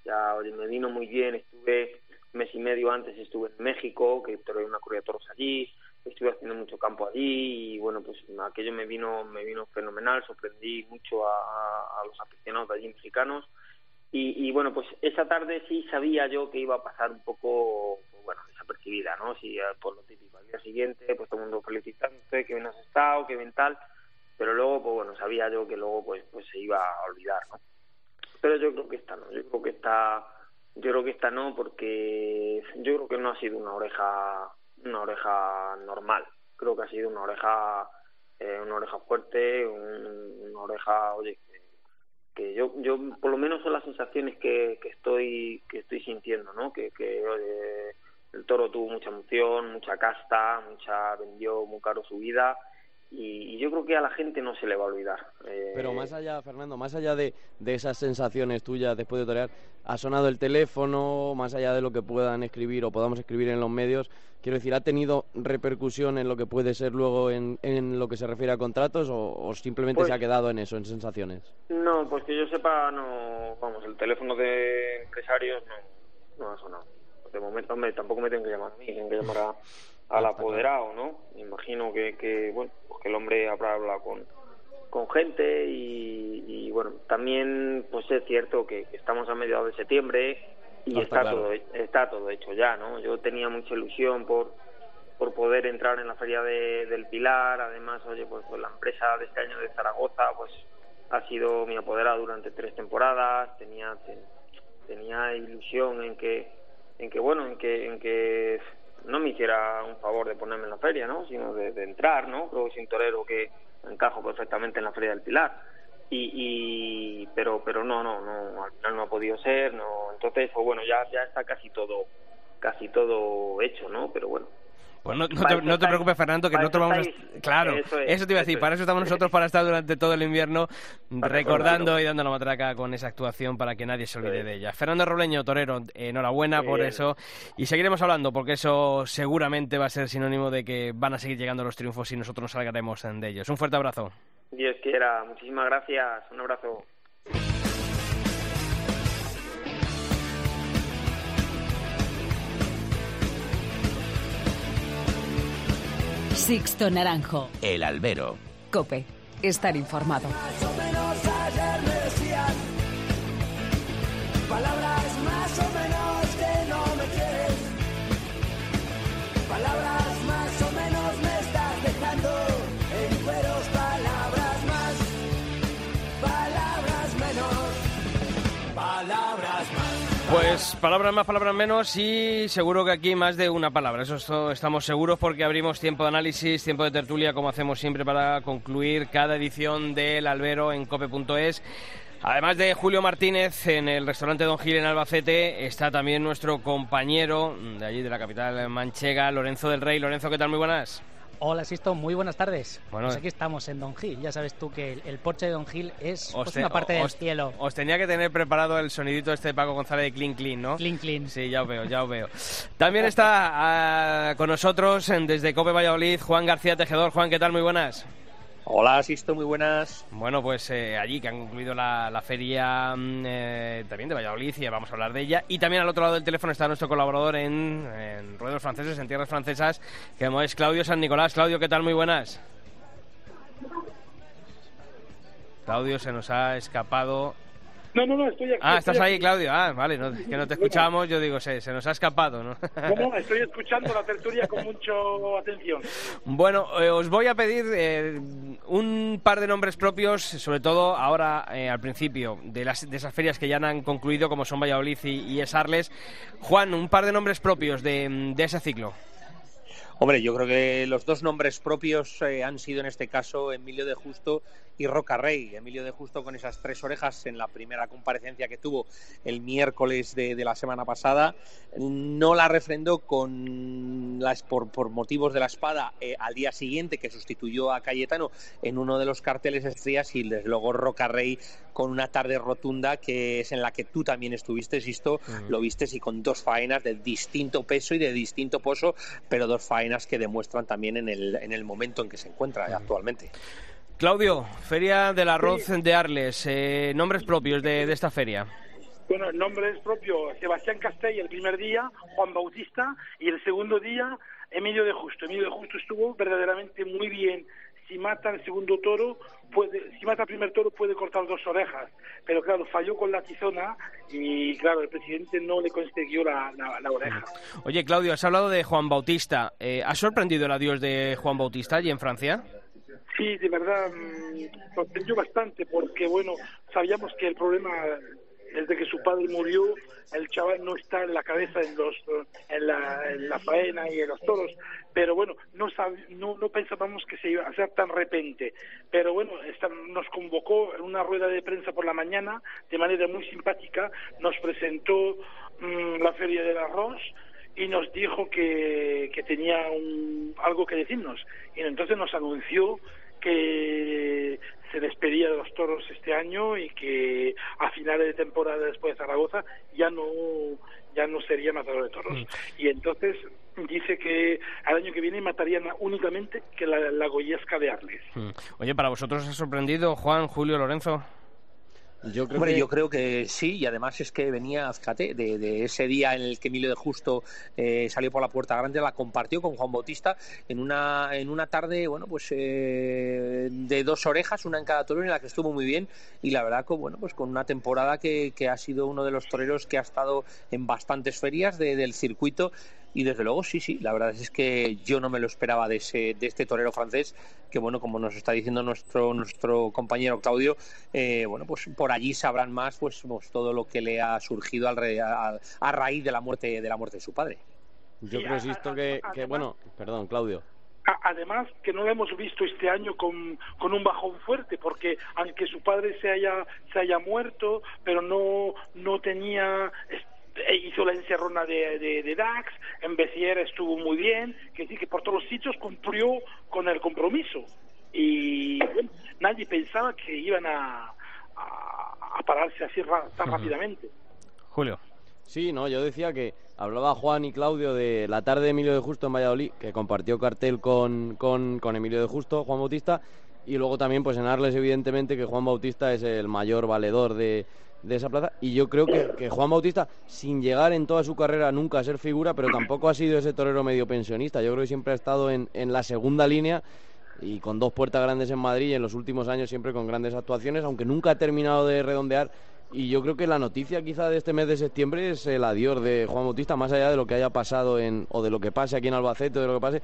Ya me vino muy bien estuve mes y medio antes estuve en México que tuve una corrida de toros allí estuve haciendo mucho campo allí y bueno pues aquello me vino me vino fenomenal sorprendí mucho a, a los aficionados de allí mexicanos y, y, bueno, pues esa tarde sí sabía yo que iba a pasar un poco, bueno, desapercibida, ¿no? Si por lo típico, al día siguiente, pues todo el mundo felicitándote, que bien has estado, que bien tal, pero luego, pues bueno, sabía yo que luego, pues, pues se iba a olvidar, ¿no? Pero yo creo que esta no, yo creo que esta, yo creo que esta no, porque yo creo que no ha sido una oreja, una oreja normal, creo que ha sido una oreja, eh, una oreja fuerte, una oreja, oye, que yo, yo por lo menos son las sensaciones que, que estoy que estoy sintiendo, ¿no? Que, que eh, el toro tuvo mucha emoción, mucha casta, mucha vendió muy caro su vida y, yo creo que a la gente no se le va a olvidar. Eh, Pero más allá, Fernando, más allá de, de, esas sensaciones tuyas después de torear, ha sonado el teléfono, más allá de lo que puedan escribir o podamos escribir en los medios, quiero decir, ¿ha tenido repercusión en lo que puede ser luego en, en lo que se refiere a contratos o, simplemente se ha pues quedado en eso, en sensaciones? No, pues que yo sepa, no, vamos, el teléfono de empresarios no, no ha sonado. De momento, hombre, tampoco me tienen que llamar a mí, tienen que llamar a al apoderado, ¿no? Me imagino que, que bueno, pues que el hombre habrá hablado con, con gente y, bueno, también pues es cierto que, estamos a mediados de septiembre y está, todo está todo hecho ya, ¿no? Yo tenía mucha ilusión por por poder entrar en la feria de, del Pilar, además, oye, pues, pues la empresa de este año de Zaragoza, pues ha sido mi apoderado durante tres temporadas, tenía tenía ilusión en que en que bueno, en que en que no me hiciera un favor de ponerme en la feria, ¿no? Sino de, entrar, ¿no? Creo que soy un torero que encajo perfectamente en la feria del Pilar. Y, y pero pero no no no al final no ha podido ser no entonces pues bueno ya ya está casi todo casi todo hecho no pero bueno pues no, te, preocupes, Fernando, que nosotros vamos a... Claro, eso, te iba a decir, para eso estamos nosotros, para estar durante todo el invierno recordando y dando la matraca con esa actuación para que nadie se olvide de ella. Fernando Robleño, torero, enhorabuena por eso. Y seguiremos hablando, porque eso seguramente va a ser sinónimo de que van a seguir llegando los triunfos y nosotros nos salgaremos de ellos. Un fuerte abrazo. Dios quiera, muchísimas gracias, un abrazo. Sixto Naranjo. El albero. Cope. Estar informado. Más o menos ayer me decían palabras más o menos Pues palabras más, palabras menos y seguro que aquí más de una palabra. Eso estamos seguros porque abrimos tiempo de análisis, tiempo de tertulia, como hacemos siempre para concluir cada edición del Albero en cope.es. Además de Julio Martínez, en el restaurante Don Gil en Albacete está también nuestro compañero de allí de la capital manchega, Lorenzo del Rey. Lorenzo, ¿qué tal? Muy buenas. Hola, Sisto, muy buenas tardes. Bueno, pues aquí estamos en Don Gil. Ya sabes tú que el, porche de Don Gil es pues, una parte del cielo. Os tenía que tener preparado el sonidito este de Paco González de Clean Clean, ¿no? Clean Clean. Sí, ya os veo, ya os veo. También está ah, con nosotros desde Cope Valladolid Juan García Tejedor. Juan, ¿qué tal? Muy buenas. Hola, Sisto, muy buenas. Bueno, pues eh, allí que han concluido la, feria mm, eh, también de Valladolid y vamos a hablar de ella. Y también al otro lado del teléfono está nuestro colaborador en, en Ruedos Franceses, en Tierras Francesas, que es Claudio San Nicolás. Claudio, ¿qué tal? Muy buenas. Claudio se nos ha escapado no, no, no, estoy aquí. Ah, estás ahí, Claudio. Ah, vale, que no te escuchamos. Yo digo, se, se nos ha escapado, ¿no? No, no, estoy escuchando la tertulia con mucha atención. Bueno, eh, os voy a pedir eh, un par de nombres propios, sobre todo ahora eh, al principio, de, las, de esas ferias que ya han concluido, como son Valladolid y, y Esarles. Juan, un par de nombres propios de, de ese ciclo. Hombre, yo creo que los dos nombres propios han sido en este caso Emilio de Justo y Roca Rey. Emilio de Justo con esas tres orejas en la primera comparecencia que tuvo el miércoles de, la semana pasada. No la refrendó con las, por, motivos de la espada eh, al día siguiente que sustituyó a Cayetano en uno de los carteles estrellas y desde luego Roca Rey con una tarde rotunda que es en la que tú también estuviste, Sisto, lo viste y con dos faenas de distinto peso y de distinto pozo, pero dos faenas que demuestran también en el, en el momento en que se encuentra actualmente. Claudio, Feria del Arroz de Arles, eh, nombres propios de, esta feria. Bueno, el nombre es propio Sebastián Castell el primer día, Juan Bautista, y el segundo día Emilio de Justo. Emilio de Justo estuvo verdaderamente muy bien. Si mata el segundo toro, puede, si mata el primer toro puede cortar dos orejas, pero claro, falló con la tizona y claro, el presidente no le consiguió la, oreja. Oye, Claudio, has hablado de Juan Bautista. Eh, ¿Ha sorprendido el adiós de Juan Bautista allí en Francia? Sí, de verdad, mm, sorprendió bastante porque, bueno, sabíamos que el problema desde que su padre murió, el chaval no está en la cabeza en, los, en, la, en la faena y en los toros, pero bueno, no, no, no pensábamos que se iba a hacer tan repente, pero bueno, nos convocó en una rueda de prensa por la mañana de manera muy simpática, nos presentó mm, la Feria del Arroz, y nos dijo que, que tenía un, algo que decirnos. Y entonces nos anunció que se despedía de los toros este año y que a finales de temporada después de Zaragoza ya no ya no sería matador de toros. Mm. Y entonces dice que al año que viene matarían únicamente que la, la goyesca de Arles. Mm. Oye, ¿para vosotros ha sorprendido Juan, Julio, Lorenzo? Yo creo, que... yo creo que sí, y además es que venía, fíjate, de, ese día en el que Emilio de Justo eh, salió por la puerta grande, la compartió con Juan Bautista en una, en una tarde, bueno, pues eh, de dos orejas, una en cada toro, en la que estuvo muy bien, y la verdad, con, bueno, pues con una temporada que, que ha sido uno de los toreros que ha estado en bastantes ferias del circuito y desde luego sí, sí, la verdad es que yo no me lo esperaba de, ese, de este torero francés, que bueno, como nos está diciendo nuestro, nuestro compañero Claudio, eh, bueno, pues por allí sabrán más pues, pues, todo lo que le ha surgido al, a, a, raíz de la muerte de la muerte de su padre. Yo creo que, que, bueno, perdón, Claudio además que no lo hemos visto este año con, con, un bajón fuerte porque aunque su padre se haya se haya muerto pero no no tenía hizo la encerrona de, de, Dax, en Bezier estuvo muy bien, que sí, que por todos los sitios cumplió con el compromiso. Y nadie pensaba que iban a, a, pararse así tan rápidamente. Julio. Sí, no, yo decía que hablaba Juan y Claudio de la tarde de Emilio de Justo en Valladolid, que compartió cartel con, con, con Emilio de Justo, Juan Bautista, y luego también pues en Arles evidentemente que Juan Bautista es el mayor valedor de, de esa plaza. Y yo creo que, Juan Bautista, sin llegar en toda su carrera nunca a ser figura, pero tampoco ha sido ese torero medio pensionista. Yo creo que siempre ha estado en, en la segunda línea y con dos puertas grandes en Madrid y en los últimos años siempre con grandes actuaciones, aunque nunca ha terminado de redondear y yo creo que la noticia quizá de este mes de septiembre es el adiós de Juan Bautista, más allá de lo que haya pasado en, o de lo que pase aquí en Albacete, o de lo que pase,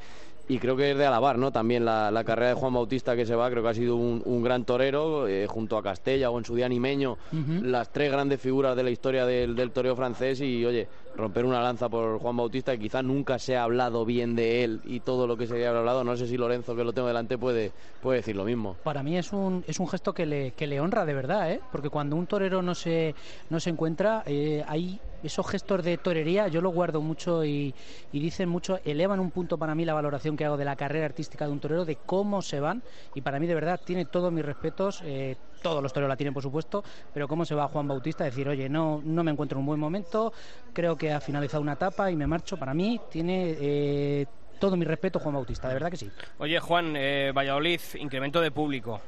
y creo que es de alabar, ¿no? También la, carrera de Juan Bautista que se va, creo que ha sido un, gran torero, eh, junto a Castella o en su día Nimeño, las tres grandes figuras de la historia del, del toreo francés, y oye, romper una lanza por Juan Bautista, que quizá nunca se ha hablado bien de él y todo lo que se haya hablado, no sé si Lorenzo, que lo tengo delante, puede, puede decir lo mismo. Para mí es un, es un gesto que le, que le honra de verdad, ¿eh? Porque cuando un torero no se, no se encuentra, eh, hay esos gestos de torería, yo lo guardo mucho y, dicen mucho, elevan un punto para mí la valoración que hago de la carrera artística de un torero, de cómo se van, y para mí de verdad tiene todos mis respetos, eh, todos los toreros la tienen por supuesto, pero cómo se va Juan Bautista decir, oye, no, no me encuentro en un buen momento, creo que ha finalizado una etapa y me marcho, para mí tiene... Eh, todo mi respeto, Juan Bautista, de verdad que sí. Oye, Juan, eh, Valladolid, incremento de público.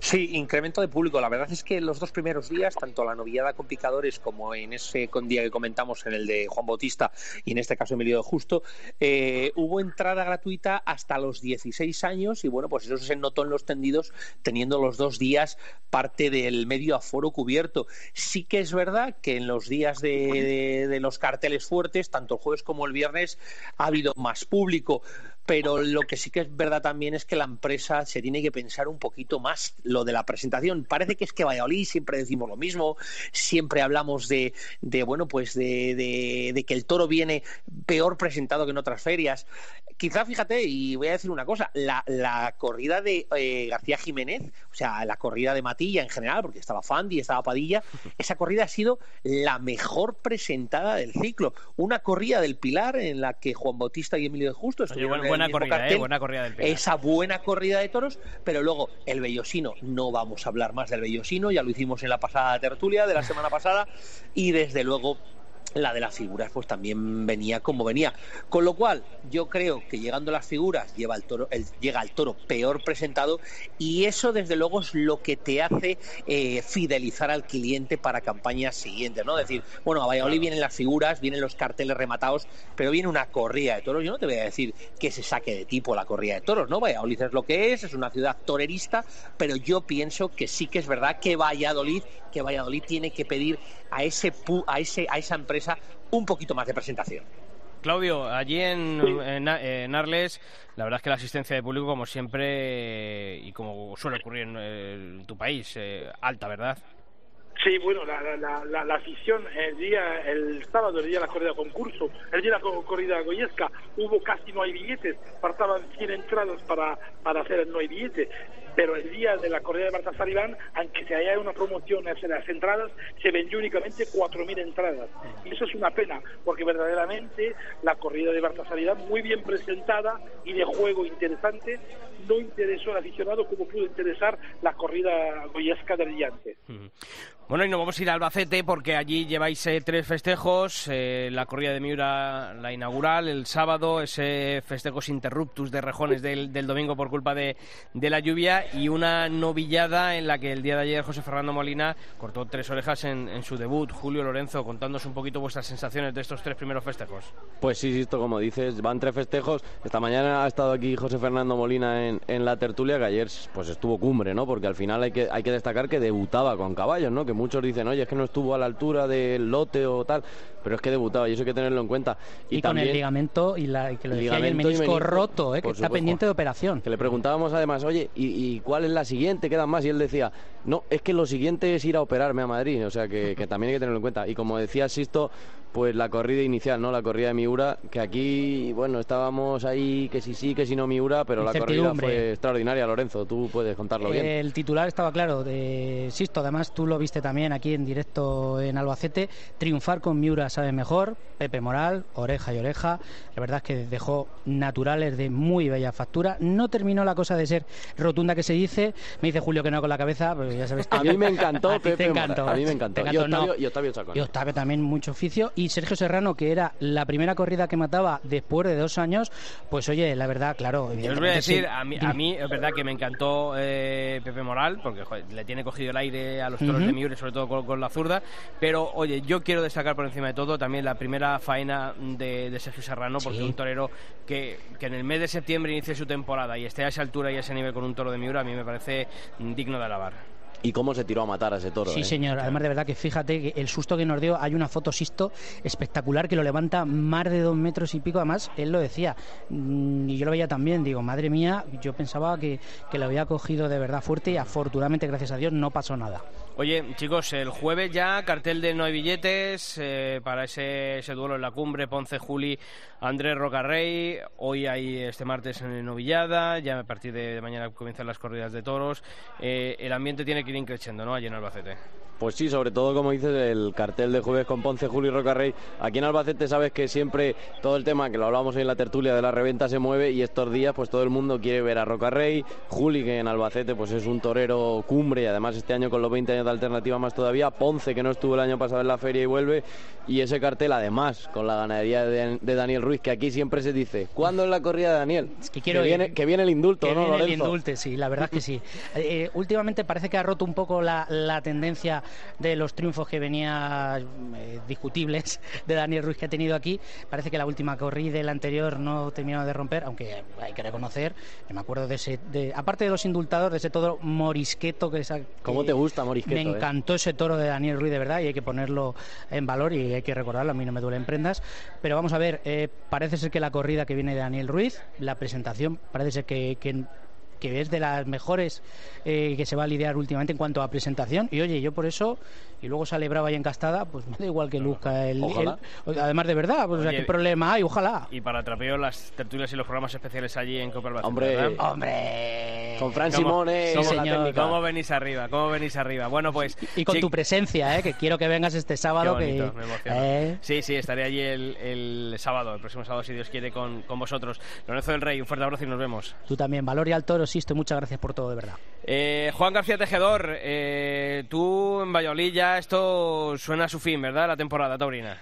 Sí, incremento de público. La verdad es que los dos primeros días, tanto la novillada con picadores como en ese día que comentamos en el de Juan Bautista y en este caso Emilio de Justo, eh, hubo entrada gratuita hasta los 16 años y bueno, pues eso se notó en los tendidos teniendo los dos días parte del medio aforo cubierto. Sí que es verdad que en los días de, de los carteles fuertes, tanto el jueves como el viernes, ha habido más público pero lo que sí que es verdad también es que la empresa se tiene que pensar un poquito más lo de la presentación. Parece que es que Valladolid siempre decimos lo mismo, siempre hablamos de, de bueno, pues de, de, que el toro viene peor presentado que en otras ferias. Quizá, fíjate, y voy a decir una cosa, la, la corrida de eh, García Jiménez, o sea, la corrida de Matilla en general, porque estaba Fandi, estaba Padilla, esa corrida ha sido la mejor presentada del ciclo. Una corrida del Pilar en la que Juan Bautista y Emilio de Justo estuvieron buena corrida, ¿eh? buena corrida del Esa buena corrida de toros, pero luego el Bellosino, no vamos a hablar más del Bellosino, ya lo hicimos en la pasada tertulia de la semana pasada, y desde luego la de las figuras pues también venía como venía. Con lo cual, yo creo que llegando a las figuras lleva el toro, el, llega el toro peor presentado y eso desde luego es lo que te hace eh, fidelizar al cliente para campañas siguientes, ¿no? decir, bueno, a Valladolid vienen las figuras, vienen los carteles rematados, pero viene una corrida de toros. Yo no te voy a decir que se saque de tipo la corrida de toros, ¿no? Valladolid es lo que es, es una ciudad torerista, pero yo pienso que sí que es verdad que Valladolid, que Valladolid tiene que pedir a ese a ese a esa empresa un poquito más de presentación. Claudio, allí en, Arles, la verdad es que la asistencia de público, como siempre, y como suele ocurrir en, tu país, eh, alta, ¿verdad? Sí, bueno, la, la, la, la, afición el día, el sábado, el día de la corrida concurso, el día de la corrida goyesca, hubo casi no hay billetes, faltaban 100 entradas para, para hacer el no hay billete, pero el día de la corrida de Baltasar Iván, aunque se haya una promoción en las entradas, se vendió únicamente 4.000 entradas. Y eso es una pena, porque verdaderamente la corrida de Baltasar Iván, muy bien presentada y de juego interesante, no interesó al aficionado como pudo interesar la corrida goyesca del Llante. Bueno, y nos vamos a ir a Albacete porque allí lleváis eh, tres festejos, eh, la corrida de Miura, la inaugural, el sábado, ese festejos interruptus de rejones del, domingo por culpa de, la lluvia y una novillada en la que el día de ayer José Fernando Molina cortó tres orejas en, en su debut. Julio Lorenzo, contándonos un poquito vuestras sensaciones de estos tres primeros festejos. Pues sí, sí, esto como dices, van tres festejos. Esta mañana ha estado aquí José Fernando Molina en, en la tertulia, que ayer pues estuvo cumbre, ¿no? Porque al final hay que, hay que destacar que debutaba con caballos, ¿no? Que muchos dicen, oye, es que no estuvo a la altura del lote o tal, pero es que debutaba y eso hay que tenerlo en cuenta. Y, y también, con el ligamento y, la, que lo decía, el menisco, menisco roto, ¿eh? que está pendiente de operación. Que le preguntábamos además, oye, ¿y, ¿y, cuál es la siguiente? ¿Quedan más? Y él decía, no, es que lo siguiente es ir a operarme a Madrid, o sea que, que también hay que tenerlo en cuenta. Y como decía Sisto, pues la corrida inicial, ¿no? La corrida de Miura, que aquí, bueno, estábamos ahí, que si sí, que si no Miura, pero la corrida fue extraordinaria, Lorenzo, tú puedes contarlo bien. El titular estaba claro, de Sisto, además tú lo viste también aquí en directo en Albacete, triunfar con Miura sabe mejor, Pepe Moral, oreja y oreja, la verdad es que dejó naturales de muy bella factura, no terminó la cosa de ser rotunda que se dice, me dice Julio que no con la cabeza, pero ya sabes. a mí me encantó, Pepe encantó, a mí me encantó, encantó y, Octavio, no. y Octavio Chacón. Y Octavio también mucho oficio, y Sergio Serrano, que era la primera corrida que mataba después de dos años, pues oye, la verdad, claro. Yo os voy a decir, sí. a, mí, a mí es verdad que me encantó eh, Pepe Moral, porque joder, le tiene cogido el aire a los toros uh -huh. de Miure, sobre todo con, con, la zurda, pero oye, yo quiero destacar por encima de todo también la primera faena de, de Sergio Serrano, porque sí. un torero que, que, en el mes de septiembre inicie su temporada y esté a esa altura y a ese nivel con un toro de Miura, a mí me parece digno de alabar y cómo se tiró a matar a ese toro. Sí, ¿eh? señor. Además, de verdad que fíjate que el susto que nos dio, hay una foto Sisto espectacular que lo levanta más de dos metros y pico. Además, él lo decía, mm, y yo lo veía también. Digo, madre mía, yo pensaba que, que lo había cogido de verdad fuerte y afortunadamente, gracias a Dios, no pasó nada. Oye, chicos, el jueves ya, cartel de no hay billetes eh, para ese, ese, duelo en la cumbre, Ponce, Juli, Andrés Rocarrey. Hoy hay este martes en Novillada, ya a partir de, de mañana comienzan las corridas de toros. Eh, el ambiente tiene que ir increciendo, ¿no? Allí en Albacete. Pues sí, sobre todo como dices, el cartel de jueves con Ponce, Juli y Rocarrey. Aquí en Albacete sabes que siempre todo el tema, que lo hablamos en la tertulia de la reventa, se mueve y estos días pues todo el mundo quiere ver a Rocarrey. Juli, que en Albacete pues es un torero cumbre y además este año con los 20 años de alternativa más todavía. Ponce, que no estuvo el año pasado en la feria y vuelve. Y ese cartel además con la ganadería de, de Daniel Ruiz, que aquí siempre se dice, ¿cuándo es la corrida de Daniel? Es que, quiero que, viene, que viene el indulto, que ¿no, viene Lorenzo? el indulto, sí, la verdad es que sí. Eh, últimamente parece que ha roto un poco la, la tendencia de los triunfos que venía eh, discutibles de Daniel Ruiz que ha tenido aquí. Parece que la última corrida la anterior no terminaron de romper, aunque hay que reconocer, me acuerdo de ese, de, aparte de los indultados, de ese toro morisqueto que esa, ¿Cómo te gusta morisqueto? Me encantó eh? ese toro de Daniel Ruiz de verdad y hay que ponerlo en valor y hay que recordarlo, a mí no me duelen prendas. Pero vamos a ver, eh, parece ser que la corrida que viene de Daniel Ruiz, la presentación, parece ser que, que que es de las mejores eh, que se va a lidiar últimamente en cuanto a presentación. Y oye, yo por eso, y luego sale brava y encastada, pues me da igual que luzca el, Ojalá. el, Además de verdad, pues, oye, o sea, ¿qué problema hay? Ojalá. Y para trapeo, las tertulias y los programas especiales allí en Copa Albacete. Hombre, ¿verdad? hombre. Con Fran Simone, ¿Cómo, sí, señor, ¿Cómo venís arriba? ¿Cómo venís arriba? Bueno, pues. Y con tu presencia, ¿eh? que quiero que vengas este sábado. bonito, que, me emociona. ¿eh? Sí, sí, estaré allí el, el, sábado, el próximo sábado, si Dios quiere, con, con vosotros. Lorenzo del Rey, un fuerte abrazo y nos vemos. Tú también, Valor y al Toro, Sisto, muchas gracias por todo, de verdad. Eh, Juan García Tejedor, eh, tú en Valladolid ya esto suena a su fin, ¿verdad? La temporada taurina.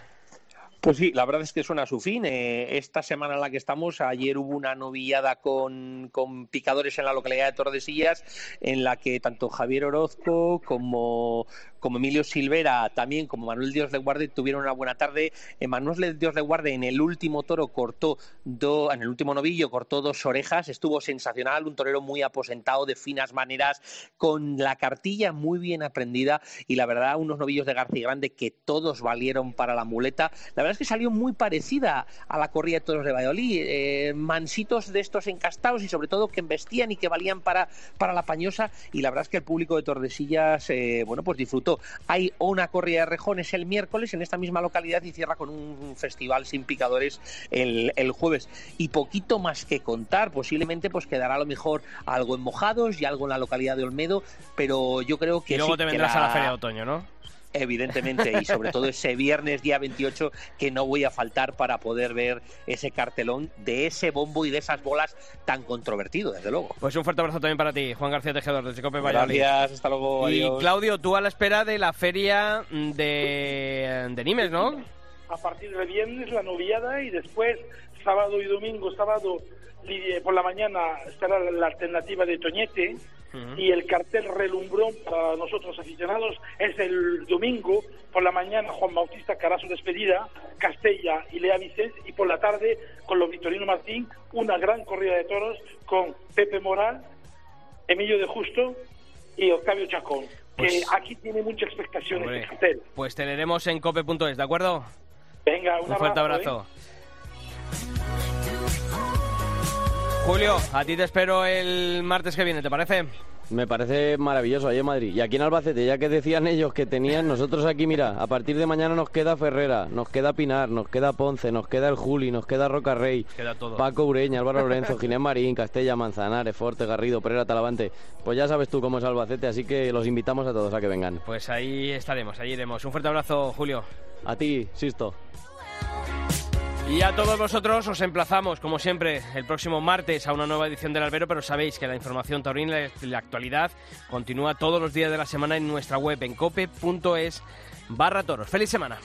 Pues sí, la verdad es que suena a su fin. Eh, esta semana en la que estamos, ayer hubo una novillada con, con, picadores en la localidad de Tordesillas, en la que tanto Javier Orozco como, como Emilio Silvera, también como Manuel Dios le guarde, tuvieron una buena tarde. Manuel Dios le guarde en el último toro cortó, do, en el último novillo cortó dos orejas, estuvo sensacional, un torero muy aposentado, de finas maneras, con la cartilla muy bien aprendida y la verdad unos novillos de García Grande que todos valieron para la muleta. La verdad es que salió muy parecida a la corrida de toros de Valladolid, eh, mansitos de estos encastados y sobre todo que embestían y que valían para, para la pañosa y la verdad es que el público de Tordesillas, eh, bueno, pues disfrutó hay una corrida de rejones el miércoles en esta misma localidad y cierra con un festival sin picadores el, el jueves. Y poquito más que contar, posiblemente pues quedará a lo mejor algo en Mojados y algo en la localidad de Olmedo, pero yo creo que... Y luego sí, te vendrás la- a la feria de otoño, ¿no? Evidentemente, y sobre todo ese viernes día 28 que no voy a faltar para poder ver ese cartelón de ese bombo y de esas bolas tan controvertido, desde luego. Pues un fuerte abrazo también para ti, Juan García Tejedor, desde Cope Valladolid. Gracias, hasta luego, Y adiós. Claudio, tú a la espera de la feria de, de Nimes, ¿no? a partir del viernes la noviada y después sábado y domingo, sábado li- por la mañana estará la, alternativa de Toñete y el cartel relumbrón para nosotros aficionados es el domingo por la mañana Juan Bautista que hará su despedida, Castella y Lea Vicens y por la tarde con los Victorino Martín una gran corrida de toros con Pepe Moral, Emilio de Justo y Octavio Chacón. Que Pues- aquí tiene mucha expectación este cartel. Pues te leeremos en cope.es, ¿de acuerdo? Venga, un, Un fuerte abrazo, abrazo. ¿eh? Julio, a ti te espero el martes que viene, ¿te parece? Me parece maravilloso ahí en Madrid. Y aquí en Albacete, ya que decían ellos que tenían, nosotros aquí, mira, a partir de mañana nos queda Ferrera, nos queda Pinar, nos queda Ponce, nos queda el Juli, nos queda Roca Rey, Queda todo. Paco Ureña, Álvaro Lorenzo, Ginés Marín, Castella, Manzanares, Forte, Garrido, Pereira, Talavante. Pues ya sabes tú cómo es Albacete, así que los invitamos a todos a que vengan. Pues ahí estaremos, ahí iremos. Un fuerte abrazo, Julio. A ti, Sisto. Y a todos vosotros os emplazamos, como siempre, el próximo martes a una nueva edición del Albero, pero sabéis que la información taurina y la actualidad continúa todos los días de la semana en nuestra web en cope.es barra toros. ¡Feliz semana!